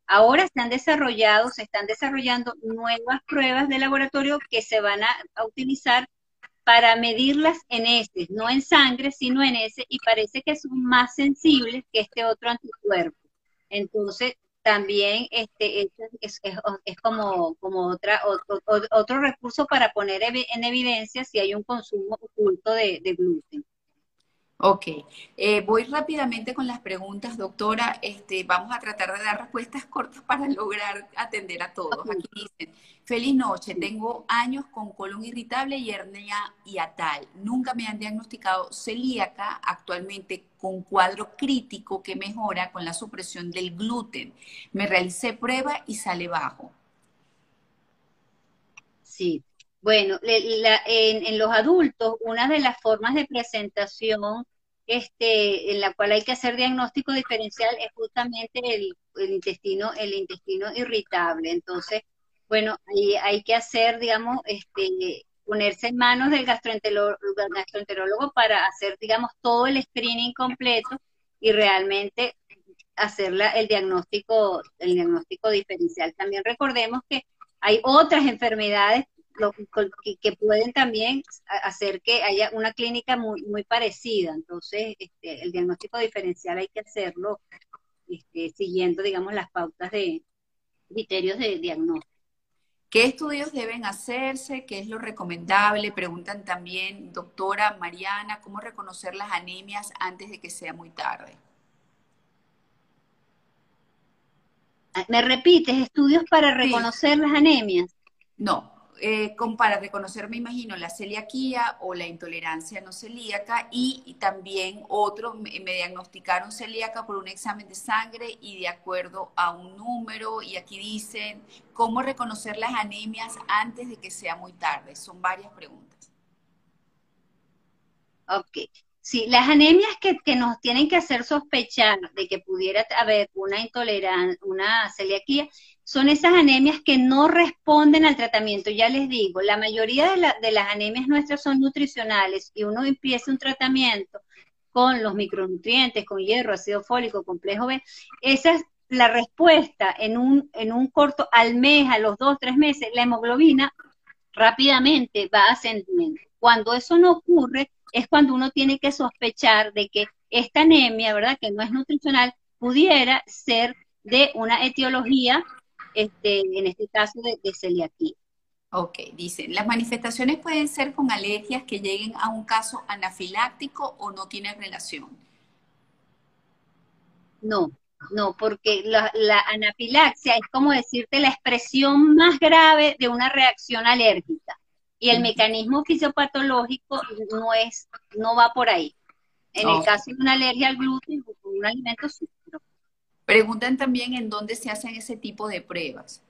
Ahora se han desarrollado, se están desarrollando nuevas pruebas de laboratorio que se van a utilizar para medirlas en heces, no en sangre, sino en heces, y parece que son más sensibles que este otro anticuerpo. Entonces, también este, es, es, como, como otra, otro, recurso para poner en evidencia si hay un consumo oculto de gluten. Ok, eh, voy rápidamente con las preguntas, doctora. Este, vamos a tratar de dar respuestas cortas para *laughs* lograr atender a todos. Aquí dicen, feliz noche, tengo años con colon irritable y hernia atal. Nunca me han diagnosticado celíaca, actualmente con cuadro crítico que mejora con la supresión del gluten. Me realicé prueba y sale bajo. Sí, bueno, en, los adultos, una de las formas de presentación este, en la cual hay que hacer diagnóstico diferencial es justamente el, intestino, el intestino irritable. Entonces, bueno, hay, hay que hacer, digamos, este, ponerse en manos del gastroenterólogo para hacer, digamos, todo el screening completo y realmente hacer el diagnóstico, el diagnóstico diferencial. También recordemos que hay otras enfermedades que, pueden también hacer que haya una clínica muy, muy parecida. Entonces, este, el diagnóstico diferencial hay que hacerlo este, siguiendo, digamos, las pautas de criterios de diagnóstico. ¿Qué estudios deben hacerse? ¿Qué es lo recomendable? Preguntan también, doctora Mariana, ¿cómo reconocer las anemias antes de que sea muy tarde? ¿Me repites? Estudios para reconocer las anemias. No, eh, para reconocer, me imagino, la celiaquía o la intolerancia no celíaca y, también otro, me, diagnosticaron celíaca por un examen de sangre y de acuerdo a un número, y aquí dicen, ¿cómo reconocer las anemias antes de que sea muy tarde? Son varias preguntas. Ok. Sí, las anemias que, que nos tienen que hacer sospechar de que pudiera haber una intolerancia, una celiaquía, son esas anemias que no responden al tratamiento. Ya les digo, la mayoría de, las anemias nuestras son nutricionales y uno empieza un tratamiento con los micronutrientes, con hierro, ácido fólico, complejo B, esa es la respuesta en un, en un corto, al mes, a los dos, tres meses, la hemoglobina rápidamente va ascendiendo. Cuando eso no ocurre, es cuando uno tiene que sospechar de que esta anemia, ¿verdad? Que no es nutricional, pudiera ser de una etiología este, en este caso de, de celiaquía. Ok, dicen, ¿las manifestaciones pueden ser con alergias que lleguen a un caso anafiláctico o no tienen relación? No, no, porque la, anafilaxia es como decirte la expresión más grave de una reacción alérgica y el mecanismo fisiopatológico no es, no va por ahí. En el caso de una alergia al gluten o un alimento Preguntan también en dónde se hacen ese tipo de pruebas.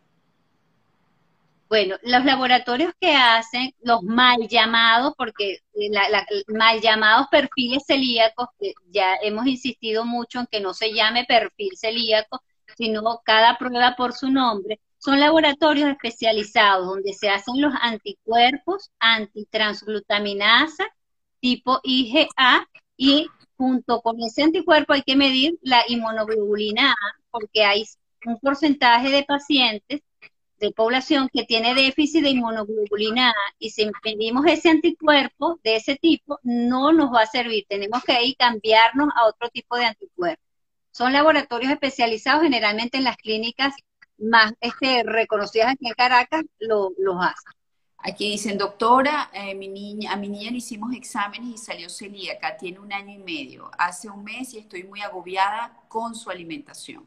Bueno, los laboratorios que hacen los mal llamados, porque la, mal llamados perfiles celíacos, que ya hemos insistido mucho en que no se llame perfil celíaco, sino cada prueba por su nombre, son laboratorios especializados donde se hacen los anticuerpos antitransglutaminasa tipo IgA y junto con ese anticuerpo hay que medir la inmunoglobulina porque hay un porcentaje de pacientes de población que tiene déficit de inmunoglobulina A y si medimos ese anticuerpo de ese tipo, no nos va a servir. Tenemos que ir cambiarnos a otro tipo de anticuerpo. Son laboratorios especializados generalmente en las clínicas más este, reconocidas aquí en Caracas, lo, los hacen. Aquí dicen, doctora, eh, mi niña, a mi niña le hicimos exámenes y salió celíaca, tiene un año y medio, hace un mes y estoy muy agobiada con su alimentación.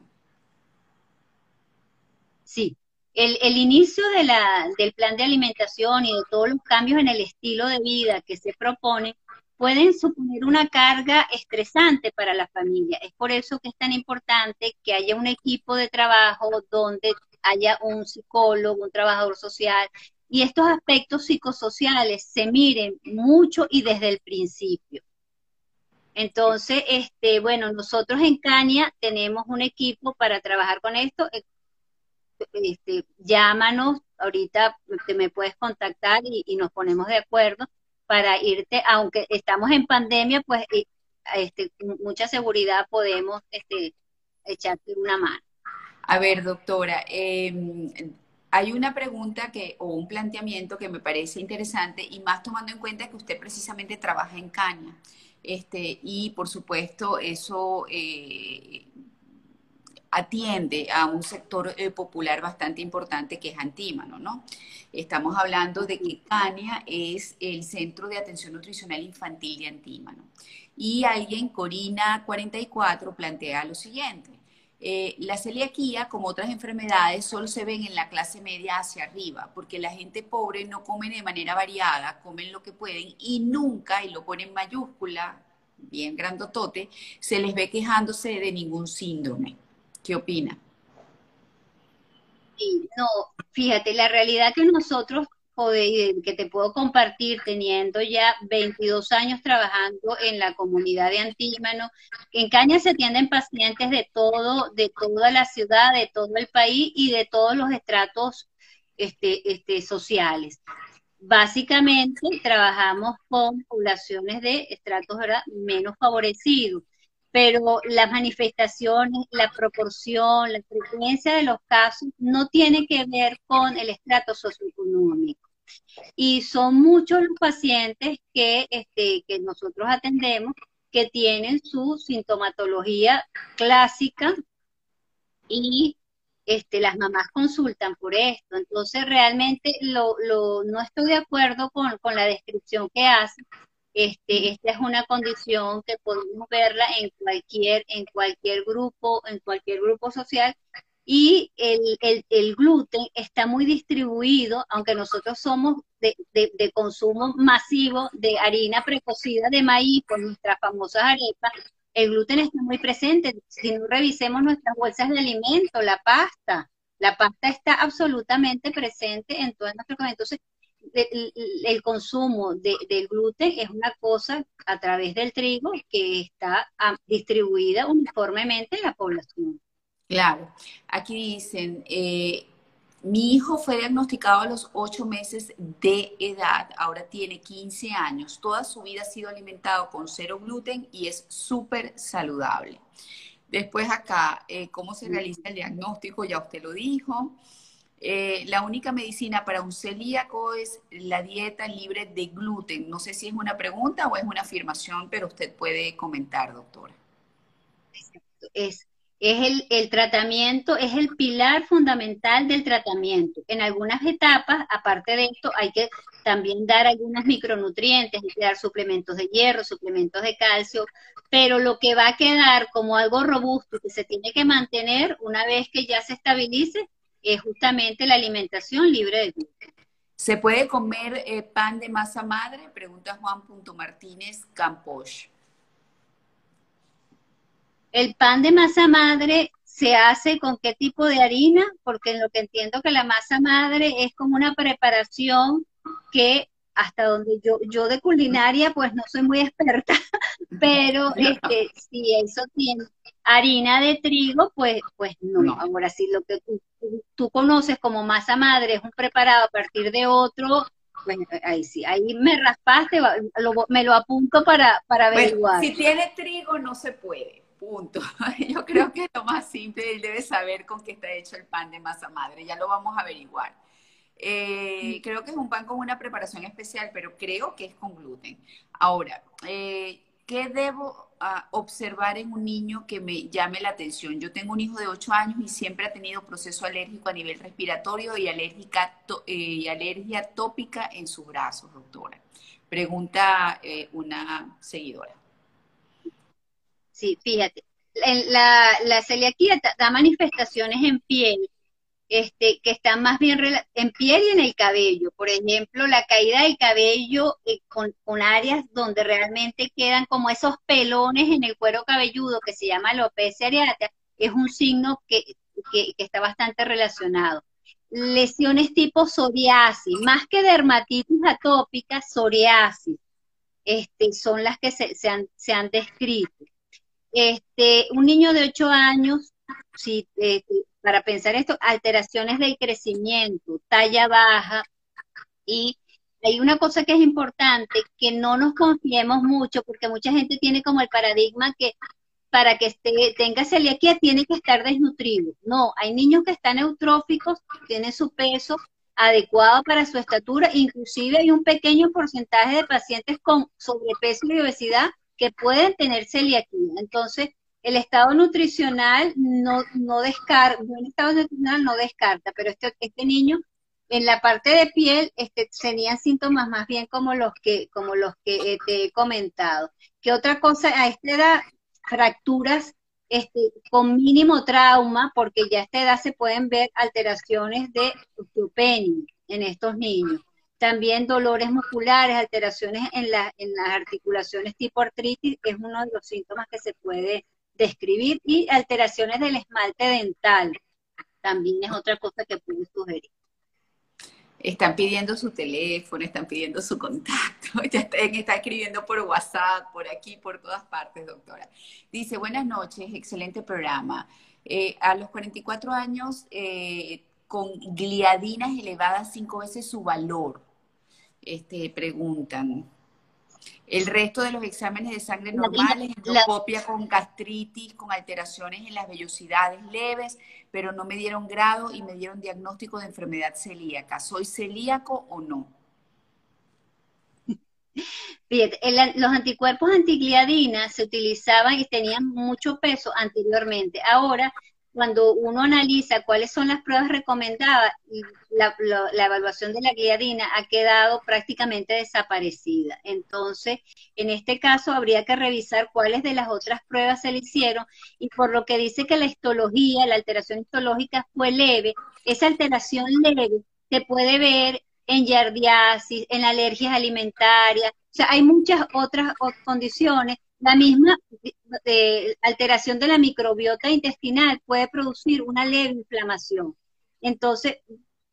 Sí, el, el inicio de la, del plan de alimentación y de todos los cambios en el estilo de vida que se propone pueden suponer una carga estresante para la familia. Es por eso que es tan importante que haya un equipo de trabajo donde haya un psicólogo, un trabajador social, y estos aspectos psicosociales se miren mucho y desde el principio. Entonces, este, bueno, nosotros en Caña tenemos un equipo para trabajar con esto. Este, llámanos, ahorita te me puedes contactar y, nos ponemos de acuerdo para irte, aunque estamos en pandemia, pues este, mucha seguridad podemos este, echarte una mano. A ver, doctora, eh, hay una pregunta que, o un planteamiento que me parece interesante y más tomando en cuenta que usted precisamente trabaja en caña. Este, y por supuesto eso eh, atiende a un sector eh, popular bastante importante que es Antímano, ¿no? Estamos hablando de que Caña es el Centro de Atención Nutricional Infantil de Antímano. Y alguien, Corina 44, plantea lo siguiente. Eh, la celiaquía, como otras enfermedades, solo se ven en la clase media hacia arriba, porque la gente pobre no come de manera variada, comen lo que pueden y nunca, y lo ponen mayúscula, bien grandotote, se les ve quejándose de ningún síndrome. ¿Qué opina? no, fíjate, la realidad que nosotros que te puedo compartir teniendo ya 22 años trabajando en la comunidad de Antímano. En Caña se atienden pacientes de todo, de toda la ciudad, de todo el país y de todos los estratos este, este, sociales. Básicamente trabajamos con poblaciones de estratos menos favorecidos, pero las manifestaciones, la proporción, la frecuencia de los casos no tiene que ver con el estrato socioeconómico. Y son muchos los pacientes que, este, que nosotros atendemos que tienen su sintomatología clásica y este, las mamás consultan por esto. Entonces, realmente lo, lo, no estoy de acuerdo con, con la descripción que hace. Este, esta es una condición que podemos verla en cualquier, en cualquier grupo, en cualquier grupo social y el, gluten está muy distribuido, aunque nosotros somos de, consumo masivo de harina precocida de maíz por nuestras famosas arepas, el gluten está muy presente. Si no revisemos nuestras bolsas de alimento, la pasta, la pasta está absolutamente presente en todas nuestras cosas. Entonces, el, consumo del gluten es una cosa a través del trigo que está ah, distribuida uniformemente en la población. Claro, aquí dicen, eh, mi hijo fue diagnosticado a los 8 meses de edad, ahora tiene 15 años, toda su vida ha sido alimentado con cero gluten y es súper saludable. Después acá, eh, ¿cómo se realiza el diagnóstico? Ya usted lo dijo. Eh, la única medicina para un celíaco es la dieta libre de gluten. No sé si es una pregunta o es una afirmación, pero usted puede comentar, doctora. Es es el, tratamiento, es el pilar fundamental del tratamiento. En algunas etapas, aparte de esto, hay que también dar algunos micronutrientes, hay que dar suplementos de hierro, suplementos de calcio, pero lo que va a quedar como algo robusto que se tiene que mantener una vez que ya se estabilice es justamente la alimentación libre de gluten. ¿Se puede comer eh, pan de masa madre? Pregunta Juan Martínez Camposh. El pan de masa madre se hace con qué tipo de harina, porque en lo que entiendo que la masa madre es como una preparación que hasta donde yo, yo de culinaria pues no soy muy experta, *laughs* pero este, si eso tiene harina de trigo, pues, pues no. Ahora sí, lo que tú, conoces como masa madre es un preparado a partir de otro, pues ahí sí, ahí me raspaste, me lo apunto para, para averiguar. si tiene trigo no se puede Punto. *laughs* Yo creo que lo más simple, él debe saber con qué está hecho el pan de masa madre, ya lo vamos a averiguar. Eh, creo que es un pan con una preparación especial, pero creo que es con gluten. Ahora, eh, ¿qué debo ah, observar en un niño que me llame la atención? Yo tengo un hijo de 8 años y siempre ha tenido proceso alérgico a nivel respiratorio y, alérgica eh, y alergia tópica en sus brazos, doctora. Pregunta una seguidora. Sí, fíjate, la, la celiaquía da manifestaciones en piel, este, que están más bien en piel y en el cabello. Por ejemplo, la caída del cabello eh, con, áreas donde realmente quedan como esos pelones en el cuero cabelludo que se llama alopecia areata, es un signo que, está bastante relacionado. Lesiones tipo psoriasis, más que dermatitis atópica, psoriasis, este, son las que se, han, se han descrito. Este, un niño de 8 años, si, este, para pensar esto, alteraciones del crecimiento, talla baja, y hay una cosa que es importante, que no nos confiemos mucho, porque mucha gente tiene como el paradigma que para que esté, tenga celiaquía tiene que estar desnutrido. No, hay niños que están eutróficos, tienen su peso adecuado para su estatura, inclusive hay un pequeño porcentaje de pacientes con sobrepeso y obesidad que pueden tener celiaquía. Entonces, el estado nutricional no, no descarta, el estado nutricional no descarta, pero este, este niño en la parte de piel este, tenían síntomas más bien como los que, como los que eh, te he comentado. ¿Qué otra cosa? A esta edad, fracturas este, con mínimo trauma, porque ya a esta edad se pueden ver alteraciones de osteopenia en estos niños también dolores musculares, alteraciones en, en las articulaciones tipo artritis, es uno de los síntomas que se puede describir, y alteraciones del esmalte dental, también es otra cosa que puede sugerir. Están pidiendo su teléfono, están pidiendo su contacto, *laughs* ya está, escribiendo por WhatsApp, por aquí, por todas partes, doctora. Dice, buenas noches, excelente programa. Eh, a los 44 años, eh, con gliadinas elevadas cinco veces su valor, este, preguntan. El resto de los exámenes de sangre normales, endoscopia con gastritis, con alteraciones en las vellosidades leves, pero no me dieron grado y me dieron diagnóstico de enfermedad celíaca. ¿Soy celíaco o no? Fíjate, los anticuerpos antigliadinas se utilizaban y tenían mucho peso anteriormente. Ahora cuando uno analiza cuáles son las pruebas recomendadas, la, la, evaluación de la gliadina ha quedado prácticamente desaparecida. Entonces, en este caso habría que revisar cuáles de las otras pruebas se le hicieron y por lo que dice que la histología, la alteración histológica fue leve, esa alteración leve se puede ver en yardiasis, en alergias alimentarias, o sea, hay muchas otras condiciones la misma alteración de la microbiota intestinal puede producir una leve inflamación. Entonces,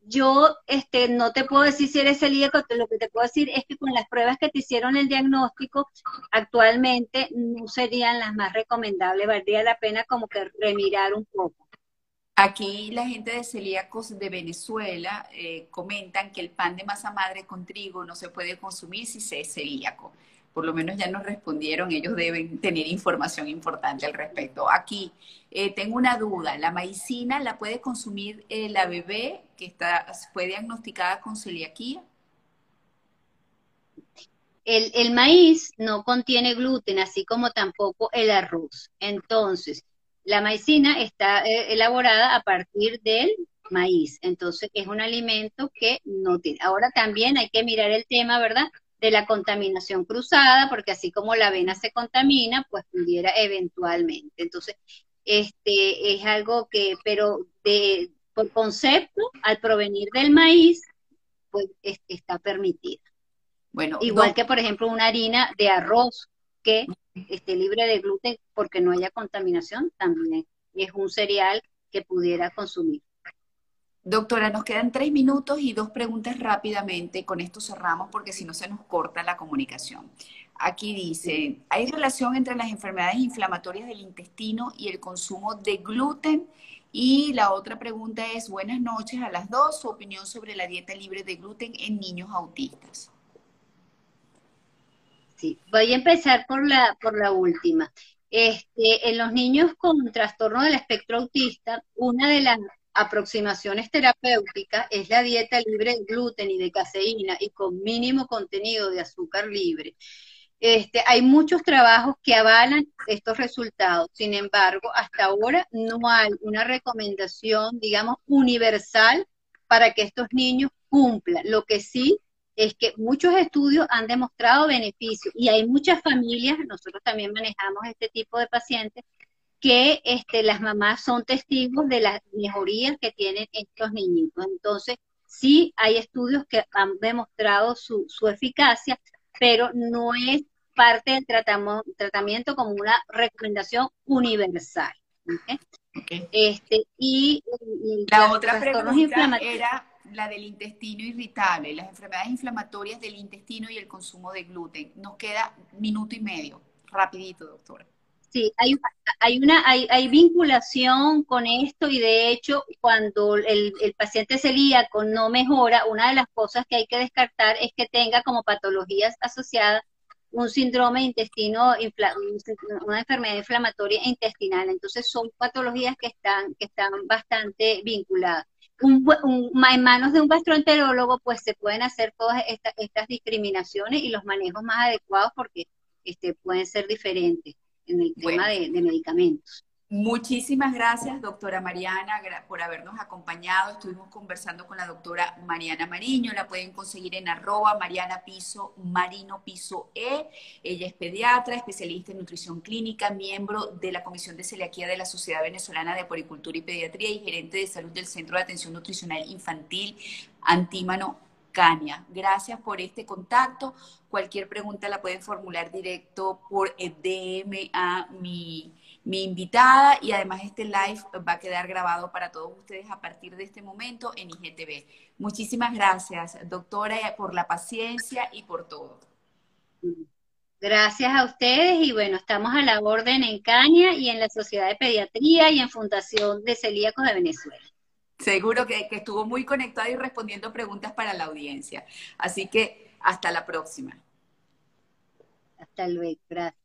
yo este, no te puedo decir si eres celíaco, lo que te puedo decir es que con las pruebas que te hicieron el diagnóstico, actualmente no serían las más recomendables, valdría la pena como que remirar un poco. Aquí la gente de celíacos de Venezuela eh, comentan que el pan de masa madre con trigo no se puede consumir si se es celíaco por lo menos ya nos respondieron, ellos deben tener información importante al respecto. Aquí eh, tengo una duda, ¿la maicina la puede consumir eh, la bebé que está, fue diagnosticada con celiaquía? El, maíz no contiene gluten, así como tampoco el arroz. Entonces, la maicina está eh, elaborada a partir del maíz. Entonces, es un alimento que no tiene. Ahora también hay que mirar el tema, ¿verdad? De la contaminación cruzada, porque así como la avena se contamina, pues pudiera eventualmente. Entonces, este es algo que, pero de, por concepto, al provenir del maíz, pues está permitida. Bueno, igual que por ejemplo una harina de arroz que esté libre de gluten porque no haya contaminación, también es un cereal que pudiera consumir. Doctora, nos quedan tres minutos y dos preguntas rápidamente. Con esto cerramos porque si no se nos corta la comunicación. Aquí dice, ¿hay relación entre las enfermedades inflamatorias del intestino y el consumo de gluten? Y la otra pregunta es, buenas noches a las dos, su opinión sobre la dieta libre de gluten en niños autistas. Sí, voy a empezar por la, por la última. Este, en los niños con trastorno del espectro autista, una de las aproximaciones terapéuticas es la dieta libre de gluten y de caseína y con mínimo contenido de azúcar libre. Este, hay muchos trabajos que avalan estos resultados. Sin embargo, hasta ahora no hay una recomendación, digamos, universal para que estos niños cumplan. Lo que sí es que muchos estudios han demostrado beneficios y hay muchas familias, nosotros también manejamos este tipo de pacientes, que este, las mamás son testigos de las mejorías que tienen estos niñitos. Entonces, sí hay estudios que han demostrado su, eficacia, pero no es parte del tratamiento como una recomendación universal. Este, y, la otra pregunta era la del intestino irritable, las enfermedades inflamatorias del intestino y el consumo de gluten. Nos queda minuto y medio. Rapidito, doctora. Sí, hay, hay una hay, hay, vinculación con esto y de hecho cuando el, el, paciente celíaco no mejora, una de las cosas que hay que descartar es que tenga como patologías asociadas un síndrome intestino, una enfermedad inflamatoria intestinal. Entonces son patologías que están, que están bastante vinculadas. Un, en manos de un gastroenterólogo pues se pueden hacer todas estas, estas discriminaciones y los manejos más adecuados porque este, pueden ser diferentes en el tema de, medicamentos. Muchísimas gracias, doctora Mariana, por habernos acompañado. Estuvimos conversando con la doctora Mariana Mariño. La pueden conseguir en arroba Mariana Piso Marino Piso E. Ella es pediatra, especialista en nutrición clínica, miembro de la Comisión de Celiaquía de la Sociedad Venezolana de Aporicultura y Pediatría y gerente de salud del Centro de Atención Nutricional Infantil Antímano Cania. Gracias por este contacto. Cualquier pregunta la pueden formular directo por DM a mi, mi invitada y además este live va a quedar grabado para todos ustedes a partir de este momento en IGTV. Muchísimas gracias, doctora, por la paciencia y por todo. Gracias a ustedes y bueno, estamos a la orden en Caña y en la Sociedad de Pediatría y en Fundación de Celíacos de Venezuela. Seguro que, que estuvo muy conectado y respondiendo preguntas para la audiencia. Así que hasta la próxima. Hasta luego, gracias.